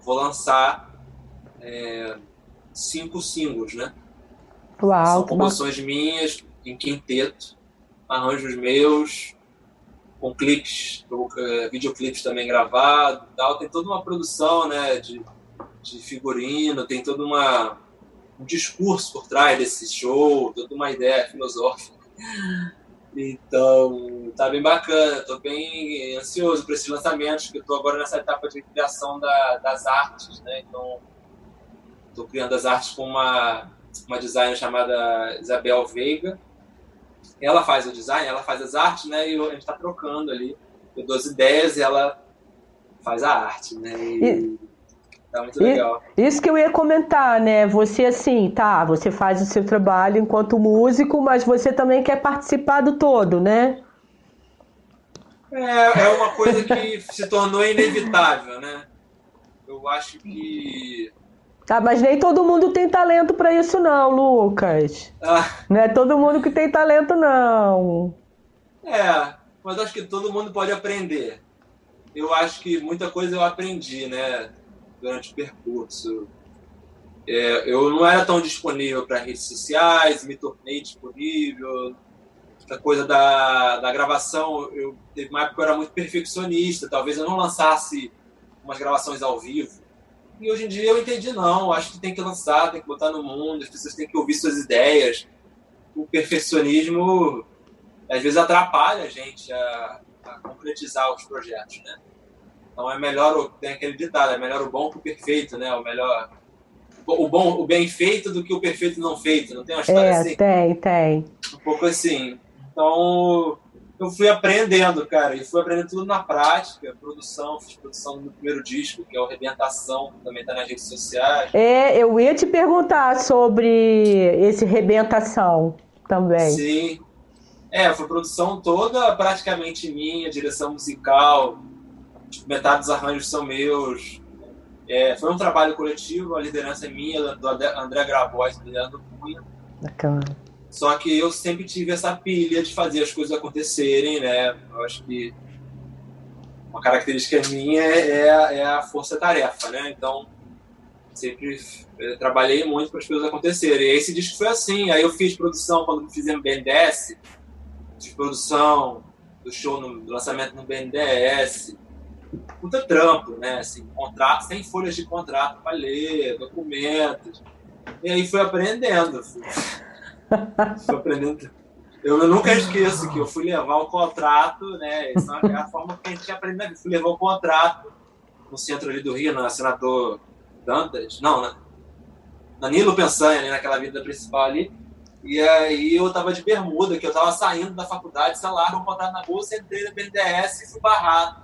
Speaker 2: vou lançar é, cinco singles, né?
Speaker 1: Uau,
Speaker 2: São composições minhas, em quinteto, arranjos meus, com clipes, é, videoclipes também gravados tal. Tem toda uma produção né, de, de figurino, tem todo uma, um discurso por trás desse show, toda uma ideia filosófica. Então, tá bem bacana, tô bem ansioso para esses lançamentos, que eu tô agora nessa etapa de criação da, das artes, né? Então, tô criando as artes com uma, uma designer chamada Isabel Veiga. Ela faz o design, ela faz as artes, né? E a gente tá trocando ali. Eu dou as ideias e ela faz a arte, né? E... Tá muito legal.
Speaker 1: Isso que eu ia comentar, né? Você, assim, tá, você faz o seu trabalho enquanto músico, mas você também quer participar do todo, né?
Speaker 2: É, é uma coisa que se tornou inevitável, né? Eu acho que.
Speaker 1: Ah, mas nem todo mundo tem talento para isso, não, Lucas. Ah. Não é todo mundo que tem talento, não.
Speaker 2: É, mas acho que todo mundo pode aprender. Eu acho que muita coisa eu aprendi, né? Durante o percurso. É, eu não era tão disponível para redes sociais, me tornei disponível. A coisa da, da gravação, eu teve uma época que eu era muito perfeccionista, talvez eu não lançasse umas gravações ao vivo. E hoje em dia eu entendi, não, acho que tem que lançar, tem que botar no mundo, as pessoas têm que ouvir suas ideias. O perfeccionismo às vezes atrapalha a gente a, a concretizar os projetos, né? Então é melhor, tem aquele ditado, é melhor o bom que o perfeito, né? O melhor o bom, o bem feito do que o perfeito não feito. Não tem uma história
Speaker 1: é,
Speaker 2: assim?
Speaker 1: Tem, tem.
Speaker 2: Um pouco assim. Então eu fui aprendendo, cara, e fui aprendendo tudo na prática, produção, fiz produção do meu primeiro disco, que é o Rebentação, que também tá nas redes sociais.
Speaker 1: É, eu ia te perguntar sobre esse Rebentação também.
Speaker 2: Sim. É, foi produção toda praticamente minha, direção musical, metade dos arranjos são meus. É, foi um trabalho coletivo, a liderança é minha, do André Grabois do Leandro Cunha.
Speaker 1: Bacana.
Speaker 2: Só que eu sempre tive essa pilha de fazer as coisas acontecerem, né? Eu acho que uma característica minha é, a, é a força-tarefa, né? Então, sempre é, trabalhei muito para as coisas acontecerem. E esse disco foi assim. Aí eu fiz produção quando fizemos BNDES, fiz produção do show no do lançamento no BNDES. Puta trampo, né? Assim, contrato, sem folhas de contrato para ler, documentos. E aí fui aprendendo. Fui Estou aprendendo. Eu nunca esqueço que eu fui levar o contrato, né? Essa é a forma que a gente aprende. Eu fui levar o contrato no centro ali do Rio, na Senador Dantas, não, na, na Nilo Pensanha, ali naquela vida principal ali. E aí eu tava de bermuda, que eu tava saindo da faculdade, celular, um contrato na bolsa, entrei na BNDES e fui barrado.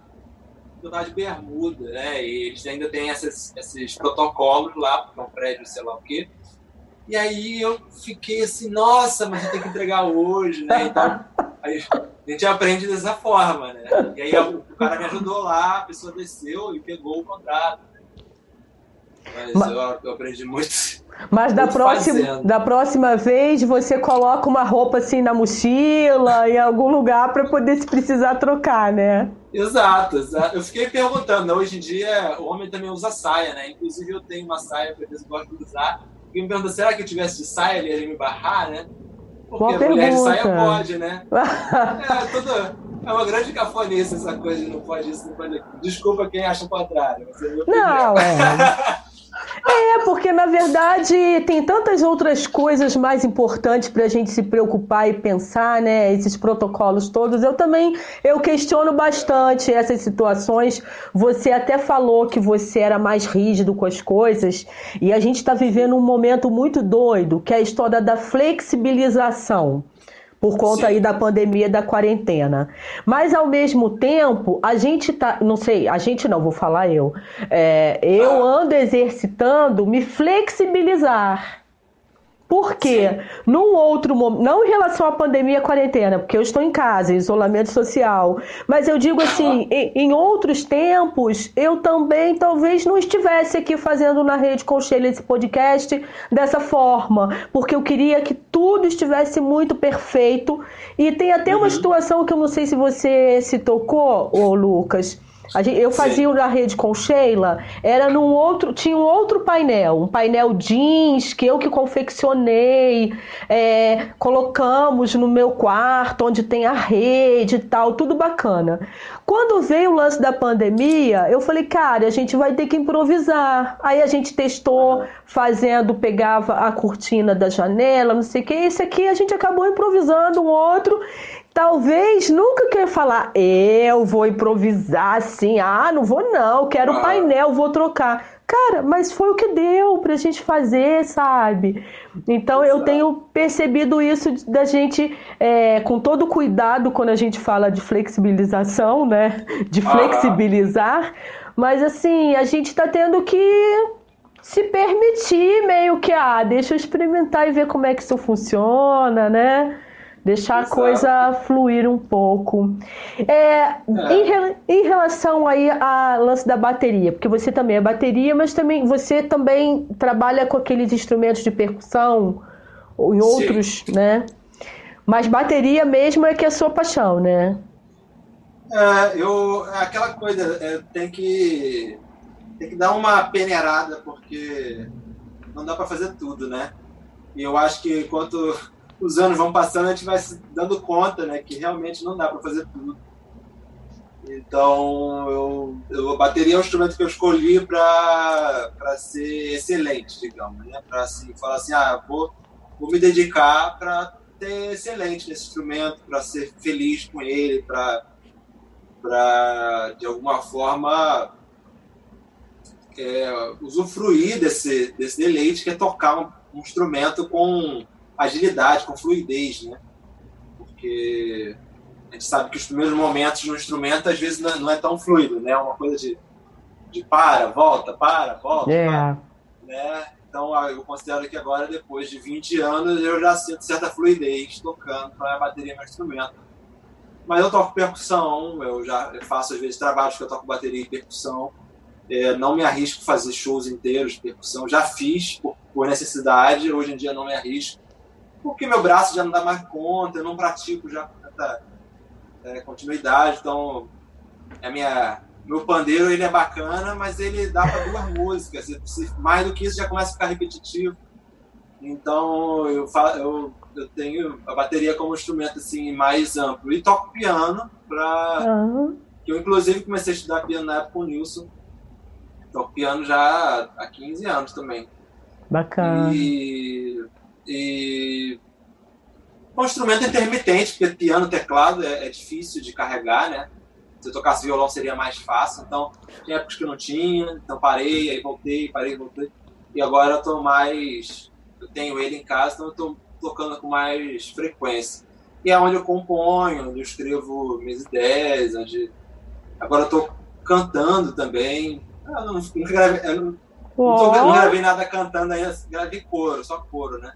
Speaker 2: Tava de bermuda, né? E eles ainda têm esses, esses protocolos lá, porque é um prédio, sei lá o quê. E aí eu fiquei assim, nossa, mas eu tenho que entregar hoje, né? Então, a gente aprende dessa forma, né? E aí o cara me ajudou lá, a pessoa desceu e pegou o contrato. Mas, mas eu, eu, aprendi muito.
Speaker 1: Mas da, próxima, da próxima vez você coloca uma roupa assim na mochila, em algum lugar, para poder se precisar trocar, né?
Speaker 2: Exato, exato. Eu fiquei perguntando, né? hoje em dia o homem também usa saia, né? Inclusive eu tenho uma saia que eu gosto de usar e me pergunta, será que eu tivesse de saia ele ia me barrar, né? Porque Boa a pergunta. mulher de saia pode, né? é, tudo, é uma grande cafonice essa coisa de não pode isso, não pode aquilo. Desculpa quem acha o contrário.
Speaker 1: Não, é. É, porque na verdade tem tantas outras coisas mais importantes para a gente se preocupar e pensar, né? Esses protocolos todos. Eu também eu questiono bastante essas situações. Você até falou que você era mais rígido com as coisas e a gente está vivendo um momento muito doido, que é a história da flexibilização por conta Sim. aí da pandemia da quarentena. Mas ao mesmo tempo, a gente tá, não sei, a gente não, vou falar eu, é, eu ah. ando exercitando me flexibilizar. Por quê? Num outro momento, não em relação à pandemia, quarentena, porque eu estou em casa, isolamento social, mas eu digo assim, em, em outros tempos, eu também talvez não estivesse aqui fazendo na Rede Conselho esse podcast dessa forma, porque eu queria que tudo estivesse muito perfeito. E tem até uhum. uma situação que eu não sei se você se tocou, ô Lucas, Gente, eu fazia na rede com Sheila, era num outro, tinha um outro painel, um painel jeans que eu que confeccionei, é, colocamos no meu quarto, onde tem a rede e tal, tudo bacana. Quando veio o lance da pandemia, eu falei, cara, a gente vai ter que improvisar. Aí a gente testou fazendo, pegava a cortina da janela, não sei o que. Esse aqui a gente acabou improvisando um outro talvez nunca quer falar, eu vou improvisar assim, ah, não vou não, quero ah. painel, vou trocar. Cara, mas foi o que deu pra gente fazer, sabe? Então Exato. eu tenho percebido isso da gente, é, com todo cuidado quando a gente fala de flexibilização, né? De flexibilizar, mas assim, a gente tá tendo que se permitir meio que, ah, deixa eu experimentar e ver como é que isso funciona, né? Deixar Exato. a coisa fluir um pouco. É, é. Em, em, relação aí a lance da bateria, porque você também é bateria, mas também você também trabalha com aqueles instrumentos de percussão ou em outros, Sim. né? Mas bateria mesmo é que é a sua paixão, né?
Speaker 2: É, eu, é aquela coisa, é, tem que tem que dar uma peneirada porque não dá para fazer tudo, né? E eu acho que enquanto os anos vão passando, a gente vai se dando conta, né, que realmente não dá para fazer tudo. Então, eu, eu, a bateria é um instrumento que eu escolhi para ser excelente, digamos, né? Para assim, falar assim, ah, vou, vou me dedicar para ser excelente nesse instrumento, para ser feliz com ele, para de alguma forma é, usufruir desse, desse deleite que é tocar um, um instrumento com agilidade, com fluidez, né? Porque a gente sabe que os primeiros momentos no instrumento às vezes não é tão fluido, né? É uma coisa de, de para, volta, para, volta,
Speaker 1: yeah.
Speaker 2: para, né? Então eu considero que agora, depois de 20 anos, eu já sinto certa fluidez tocando para a bateria no instrumento. Mas eu toco percussão, eu já faço às vezes trabalhos que eu toco bateria e percussão. É, não me arrisco a fazer shows inteiros de percussão. Já fiz por, por, necessidade, hoje em dia não me arrisco. Porque meu braço já não dá mais conta, eu não pratico já com tanta é, continuidade. Então, a minha, meu pandeiro ele é bacana, mas ele dá para duas músicas. Mais do que isso já começa a ficar repetitivo. Então, eu, eu, eu tenho a bateria como instrumento assim, mais amplo. E toco piano, para uhum. eu inclusive comecei a estudar piano na época com o Nilson Toco piano já há 15 anos também.
Speaker 1: Bacana.
Speaker 2: E, e um instrumento intermitente, porque piano, teclado é, é, difícil de carregar, né? Se eu tocasse violão seria mais fácil, então tinha épocas que eu não tinha, então parei, aí voltei, parei, voltei. E agora eu tô mais. Eu tenho ele em casa, então eu tô tocando com mais frequência. E é onde eu componho, onde eu escrevo minhas ideias, onde. Agora eu tô cantando também, eu não, não, gravei, eu não, oh. não, gravei nada cantando ainda, gravei coro, só coro, né?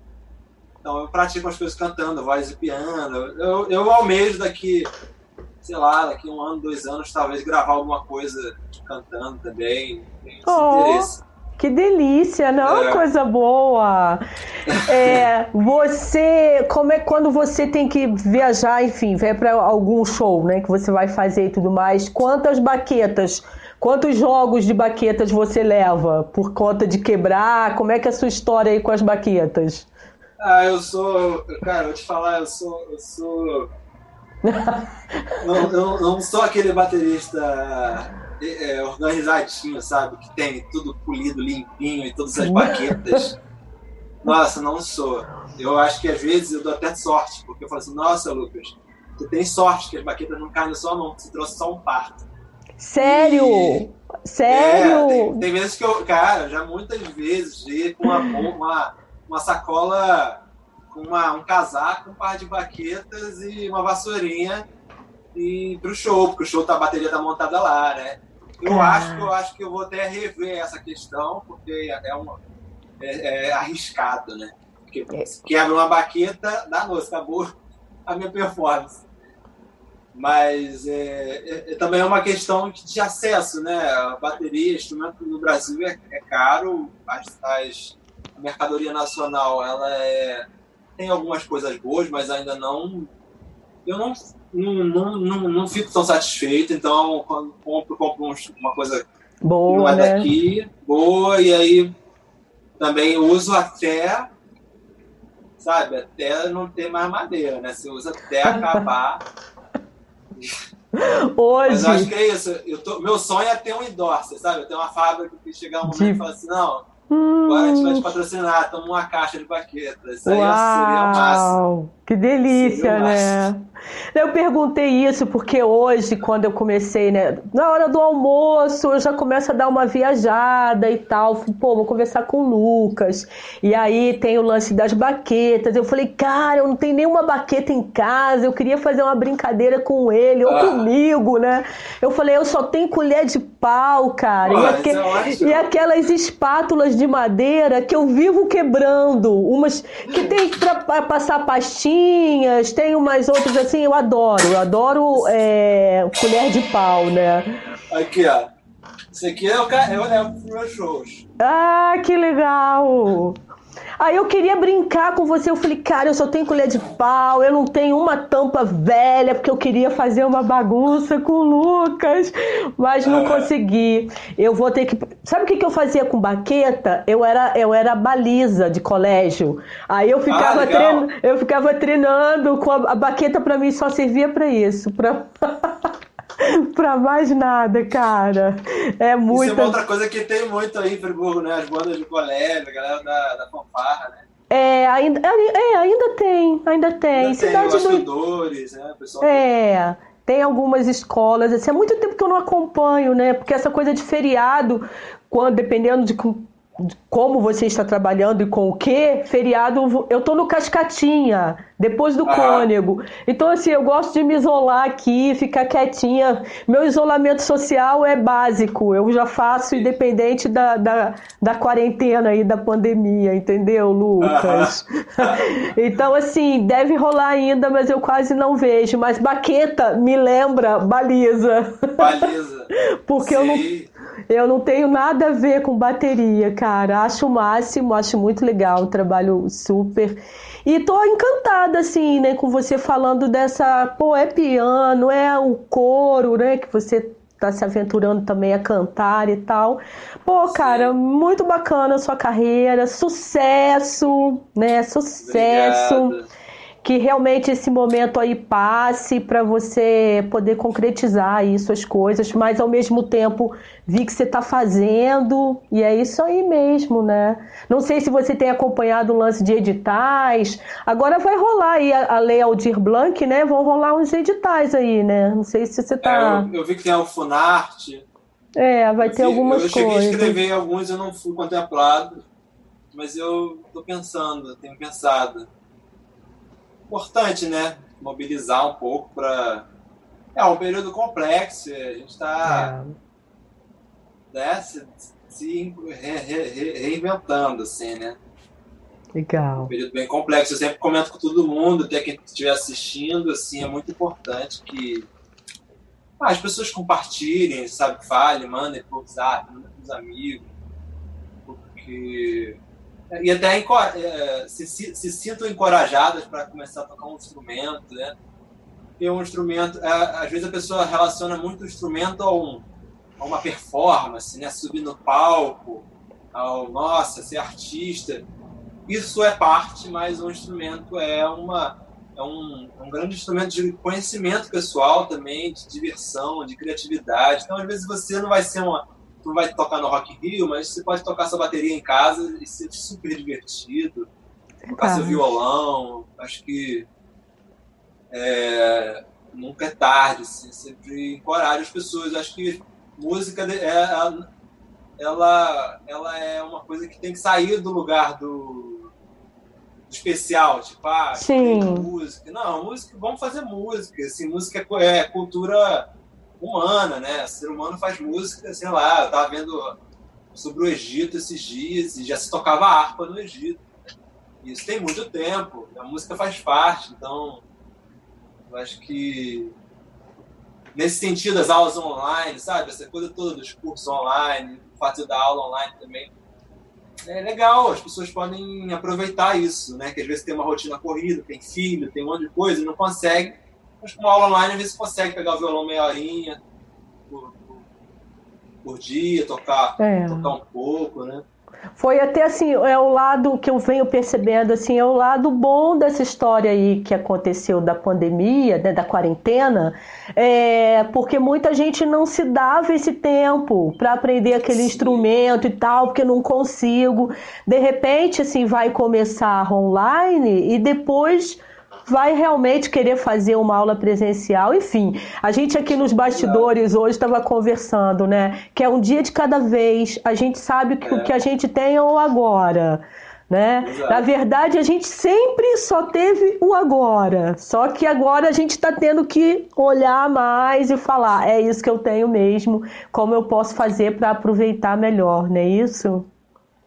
Speaker 2: Então eu pratico as coisas cantando, voz e piano. Eu, eu almejo daqui, sei lá, daqui um ano, dois anos, talvez gravar alguma coisa cantando também. Oh. interesse.
Speaker 1: Que delícia, não é uma coisa boa. É, você, como é quando você tem que viajar, enfim, vai para algum show, né, que você vai fazer e tudo mais, quantas baquetas Quantos jogos de baquetas você leva por conta de quebrar? Como é que é a sua história aí com as baquetas?
Speaker 2: Ah, eu sou. Cara, vou te falar, eu sou. Eu sou. não, eu não sou aquele baterista é, é, organizadinho, sabe? Que tem tudo polido, limpinho e todas as baquetas. Nossa, não sou. Eu acho que às vezes eu dou até sorte, porque eu falo assim: nossa, Lucas, tu tem sorte que as baquetas não caem na sua mão, você trouxe só um parto.
Speaker 1: Sério? E, Sério?
Speaker 2: É, tem, tem, vezes que eu, cara, já muitas vezes, com uma, uma, uma sacola, com uma, um casaco, um par de baquetas e uma vassourinha e pro show, porque o show tá, a bateria tá montada lá, né? Eu ah. acho que eu acho que eu vou até rever essa questão, porque é, um, é, é arriscado, né? Porque é. quebra uma baqueta, dá noite, acabou a minha performance. Mas é, é, é, também é uma questão de acesso, né? A bateria, instrumento no Brasil é, é caro, as, as, mercadoria nacional ela é, tem algumas coisas boas, mas ainda não. Eu não, não, não, não, não fico tão satisfeito, então quando compro, compro uma coisa boa, não é né? daqui, boa, e aí também uso até sabe, até não ter mais madeira, né? Você usa até acabar.
Speaker 1: Hoje. Mas
Speaker 2: eu acho que é isso. Eu tô, meu sonho é ter um endorser, sabe? Eu tenho uma fábrica que chegar um momento e falar assim: não, Hum. Gente vai te patrocinar, toma uma caixa de baquetas. Isso aí Uau, seria o máximo.
Speaker 1: Que delícia, né? Eu perguntei isso porque hoje, quando eu comecei, né? Na hora do almoço, eu já começo a dar uma viajada e tal. Pô, vou conversar com o Lucas. E aí tem o lance das baquetas. Eu falei, cara, eu não tenho nenhuma baqueta em casa. Eu queria fazer uma brincadeira com ele ou ah. comigo, né? Eu falei, eu só tenho colher de pau, cara. Pô, e, aqu... é e aquelas espátulas de de madeira que eu vivo quebrando. Umas que tem para passar pastinhas, tem umas outras assim, eu adoro. Eu adoro é, colher de pau, né?
Speaker 2: Aqui, ó. Isso aqui é o que eu levo para meus shows.
Speaker 1: Ah, que legal! Aí eu queria brincar com você. Eu falei, cara, eu só tenho colher de pau, eu não tenho uma tampa velha, porque eu queria fazer uma bagunça com o Lucas, mas não consegui. Eu vou ter que. Sabe o que, que eu fazia com baqueta? Eu era, eu era baliza de colégio. Aí eu ficava, ah, eu ficava treinando com a, a baqueta para mim só servia para isso. Pra... pra mais nada, cara. É muito. Isso
Speaker 2: é uma outra coisa que tem muito aí em Friburgo, né? As bandas de colégio, a galera da, da fanfarra, né?
Speaker 1: É, ainda, é, ainda tem, ainda tem.
Speaker 2: Ainda Cidade tem bastidores, do... né? Pessoal
Speaker 1: é, tem algumas escolas. Assim, há muito tempo que eu não acompanho, né? Porque essa coisa de feriado, quando, dependendo de como você está trabalhando e com o que, feriado, eu tô no Cascatinha, depois do ah. Cônego. Então, assim, eu gosto de me isolar aqui, ficar quietinha. Meu isolamento social é básico, eu já faço independente da, da, da quarentena aí, da pandemia, entendeu, Lucas? Ah. então, assim, deve rolar ainda, mas eu quase não vejo. Mas baqueta me lembra baliza.
Speaker 2: Baliza.
Speaker 1: Porque Sim. eu não eu não tenho nada a ver com bateria, cara. Acho o máximo, acho muito legal, trabalho super. E tô encantada, assim, né, com você falando dessa. Pô, é piano, é o coro, né, que você tá se aventurando também a cantar e tal. Pô, cara, muito bacana a sua carreira, sucesso, né? Sucesso. Obrigado que realmente esse momento aí passe para você poder concretizar aí suas coisas, mas ao mesmo tempo vi que você está fazendo e é isso aí mesmo, né? Não sei se você tem acompanhado o lance de editais. Agora vai rolar aí a, a lei Aldir Blanc, né? Vão rolar uns editais aí, né? Não sei se você está.
Speaker 2: É, eu, eu, vi que tem o Funarte.
Speaker 1: É, vai eu ter vi, algumas coisas. Eu cheguei
Speaker 2: a escrever alguns, eu não fui contemplado, mas eu estou pensando, tenho pensado importante, né? Mobilizar um pouco para. É um período complexo, a gente está é. né, se, se re, re, reinventando, assim, né?
Speaker 1: Legal.
Speaker 2: Um período bem complexo. Eu sempre comento com todo mundo, até quem estiver assistindo, assim, é muito importante que ah, as pessoas compartilhem, sabe, falem, mandem por WhatsApp, mandem amigos, porque e até é, se, se, sintam encorajadas para começar a tocar um instrumento, né? Porque um instrumento, é, às vezes a pessoa relaciona muito o instrumento a, um, a uma performance, né? Subir no palco, ao nossa, ser artista. Isso é parte, mas o instrumento é uma é um, um grande instrumento de conhecimento pessoal também, de diversão, de criatividade. Então, às vezes você não vai ser uma tu vai tocar no Rock Rio, mas você pode tocar sua bateria em casa e ser super divertido. Tocar seu violão. Acho que é, nunca é tarde, assim, sempre encoraja as pessoas. Acho que música é, ela, ela é uma coisa que tem que sair do lugar do, do especial, tipo, ah,
Speaker 1: Sim.
Speaker 2: música. Não, música, vamos fazer música. Assim, música é, é cultura humana, né? O ser humano faz música, sei lá, eu tava vendo sobre o Egito esses dias e já se tocava harpa no Egito. Isso tem muito tempo, a música faz parte, então eu acho que nesse sentido as aulas online, sabe, essa coisa toda dos cursos online, o fato dar aula online também é legal, as pessoas podem aproveitar isso, né? Que às vezes tem uma rotina corrida, tem filho, tem um monte de coisa e não consegue uma aula online, às vezes, consegue pegar o violão meia horinha por, por, por dia, tocar, é. tocar um pouco, né?
Speaker 1: Foi até assim, é o lado que eu venho percebendo, assim, é o lado bom dessa história aí que aconteceu da pandemia, né, da quarentena, é, porque muita gente não se dava esse tempo para aprender aquele Sim. instrumento e tal, porque não consigo. De repente, assim, vai começar online e depois vai realmente querer fazer uma aula presencial. Enfim, a gente aqui nos bastidores hoje estava conversando, né? Que é um dia de cada vez. A gente sabe que é. o que a gente tem é o agora. Né? Na verdade, a gente sempre só teve o agora. Só que agora a gente está tendo que olhar mais e falar: é isso que eu tenho mesmo, como eu posso fazer para aproveitar melhor, não é isso?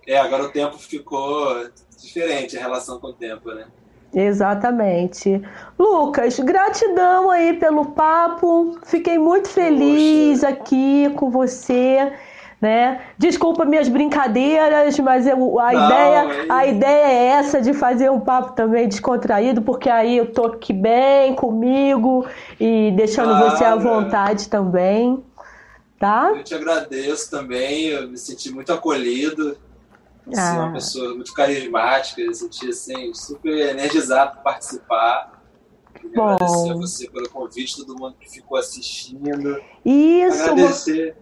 Speaker 2: É, agora o tempo ficou diferente, a relação com o tempo, né?
Speaker 1: Exatamente. Lucas, gratidão aí pelo papo. Fiquei muito feliz Poxa. aqui com você. Né? Desculpa minhas brincadeiras, mas eu, a, Não, ideia, a ideia é essa de fazer um papo também descontraído, porque aí eu tô aqui bem comigo e deixando você à vontade também. Tá?
Speaker 2: Eu te agradeço também, eu me senti muito acolhido. Assim, ah. uma pessoa muito carismática, eu senti assim, super energizado por participar. Bom. agradecer a você pelo convite, todo mundo que ficou assistindo.
Speaker 1: Isso.
Speaker 2: Agradecer.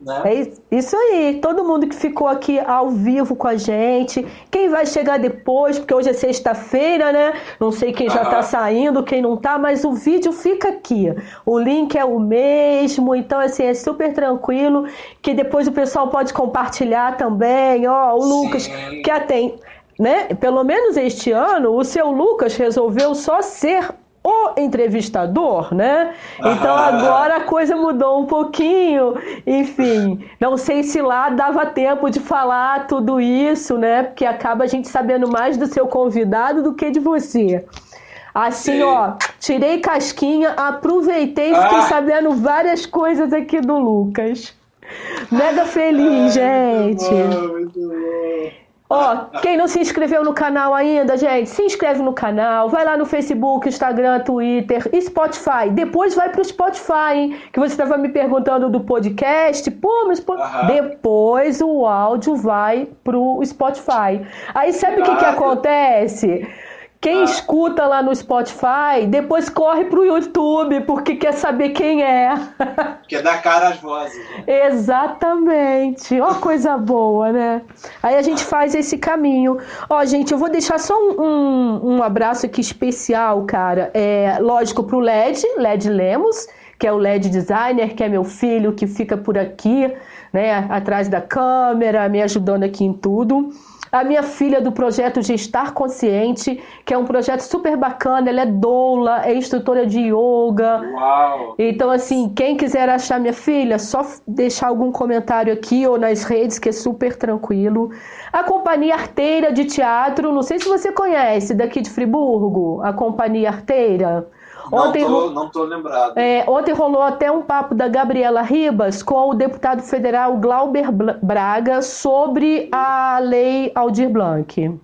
Speaker 1: Né? É isso aí, todo mundo que ficou aqui ao vivo com a gente, quem vai chegar depois, porque hoje é sexta-feira, né? Não sei quem já está saindo, quem não está, mas o vídeo fica aqui. O link é o mesmo, então assim, é super tranquilo, que depois o pessoal pode compartilhar também. Ó, o Lucas, Sim. que atende, né? Pelo menos este ano, o seu Lucas resolveu só ser o entrevistador, né? Então agora a coisa mudou um pouquinho. Enfim, não sei se lá dava tempo de falar tudo isso, né? Porque acaba a gente sabendo mais do seu convidado do que de você. Assim, Sim. ó, tirei casquinha, aproveitei e fiquei ah. sabendo várias coisas aqui do Lucas. Mega feliz, ah, gente. Muito bom, muito bom. Ó, quem não se inscreveu no canal ainda, gente, se inscreve no canal, vai lá no Facebook, Instagram, Twitter e Spotify. Depois vai pro Spotify, hein? Que você estava me perguntando do podcast. Pô, mas pô... depois o áudio vai pro Spotify. Aí sabe o que, que acontece? Quem ah. escuta lá no Spotify, depois corre pro YouTube, porque quer saber quem é.
Speaker 2: Quer dar cara às vozes.
Speaker 1: Né? Exatamente. Ó, coisa boa, né? Aí a gente faz esse caminho. Ó, gente, eu vou deixar só um, um, um abraço aqui especial, cara. É, lógico, pro LED, LED Lemos, que é o LED designer, que é meu filho, que fica por aqui, né, atrás da câmera, me ajudando aqui em tudo a minha filha do projeto Gestar Consciente, que é um projeto super bacana, ela é doula, é instrutora de yoga. Uau. Então, assim, quem quiser achar minha filha, só deixar algum comentário aqui ou nas redes, que é super tranquilo. A Companhia Arteira de Teatro, não sei se você conhece, daqui de Friburgo, a Companhia Arteira.
Speaker 2: Ontem, não, tô, não tô lembrado.
Speaker 1: É, ontem rolou até um papo da Gabriela Ribas com o deputado federal Glauber Braga sobre a lei Aldir Blanc.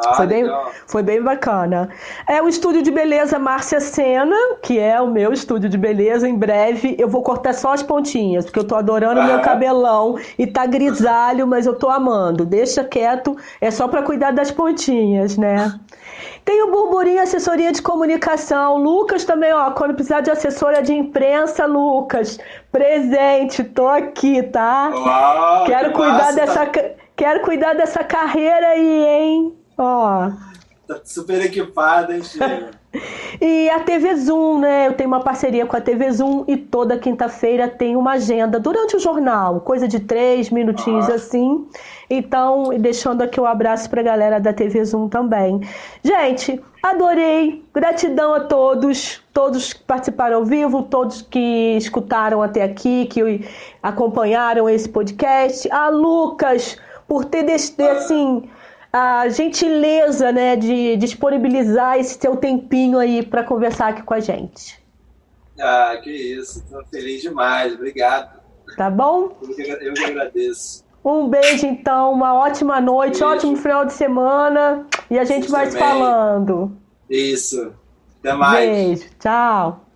Speaker 1: Ah, foi, bem, foi bem bacana. É o estúdio de beleza Márcia Sena, que é o meu estúdio de beleza. Em breve eu vou cortar só as pontinhas, porque eu tô adorando o ah. meu cabelão e tá grisalho, mas eu tô amando. Deixa quieto, é só para cuidar das pontinhas, né? Tem o Burburinho Assessoria de Comunicação. Lucas também, ó, quando precisar de assessora de imprensa, Lucas, presente, tô aqui, tá?
Speaker 2: Uau,
Speaker 1: quero que cuidar massa, dessa tá... quero cuidar dessa carreira aí, hein? Ó.
Speaker 2: Tá super equipada, hein, Chico?
Speaker 1: E a TV Zoom, né? Eu tenho uma parceria com a TV Zoom e toda quinta-feira tem uma agenda durante o jornal, coisa de três minutinhos assim. Então, deixando aqui o um abraço para a galera da TV Zoom também. Gente, adorei. Gratidão a todos, todos que participaram ao vivo, todos que escutaram até aqui, que acompanharam esse podcast. A Lucas, por ter, assim a gentileza né, de disponibilizar esse seu tempinho aí para conversar aqui com a gente.
Speaker 2: Ah, que isso, estou feliz demais, obrigado.
Speaker 1: Tá bom?
Speaker 2: Eu que, eu que agradeço.
Speaker 1: Um beijo, então, uma ótima noite, ótimo final de semana e a gente Isso vai se falando.
Speaker 2: Isso. Até mais.
Speaker 1: Beijo, tchau.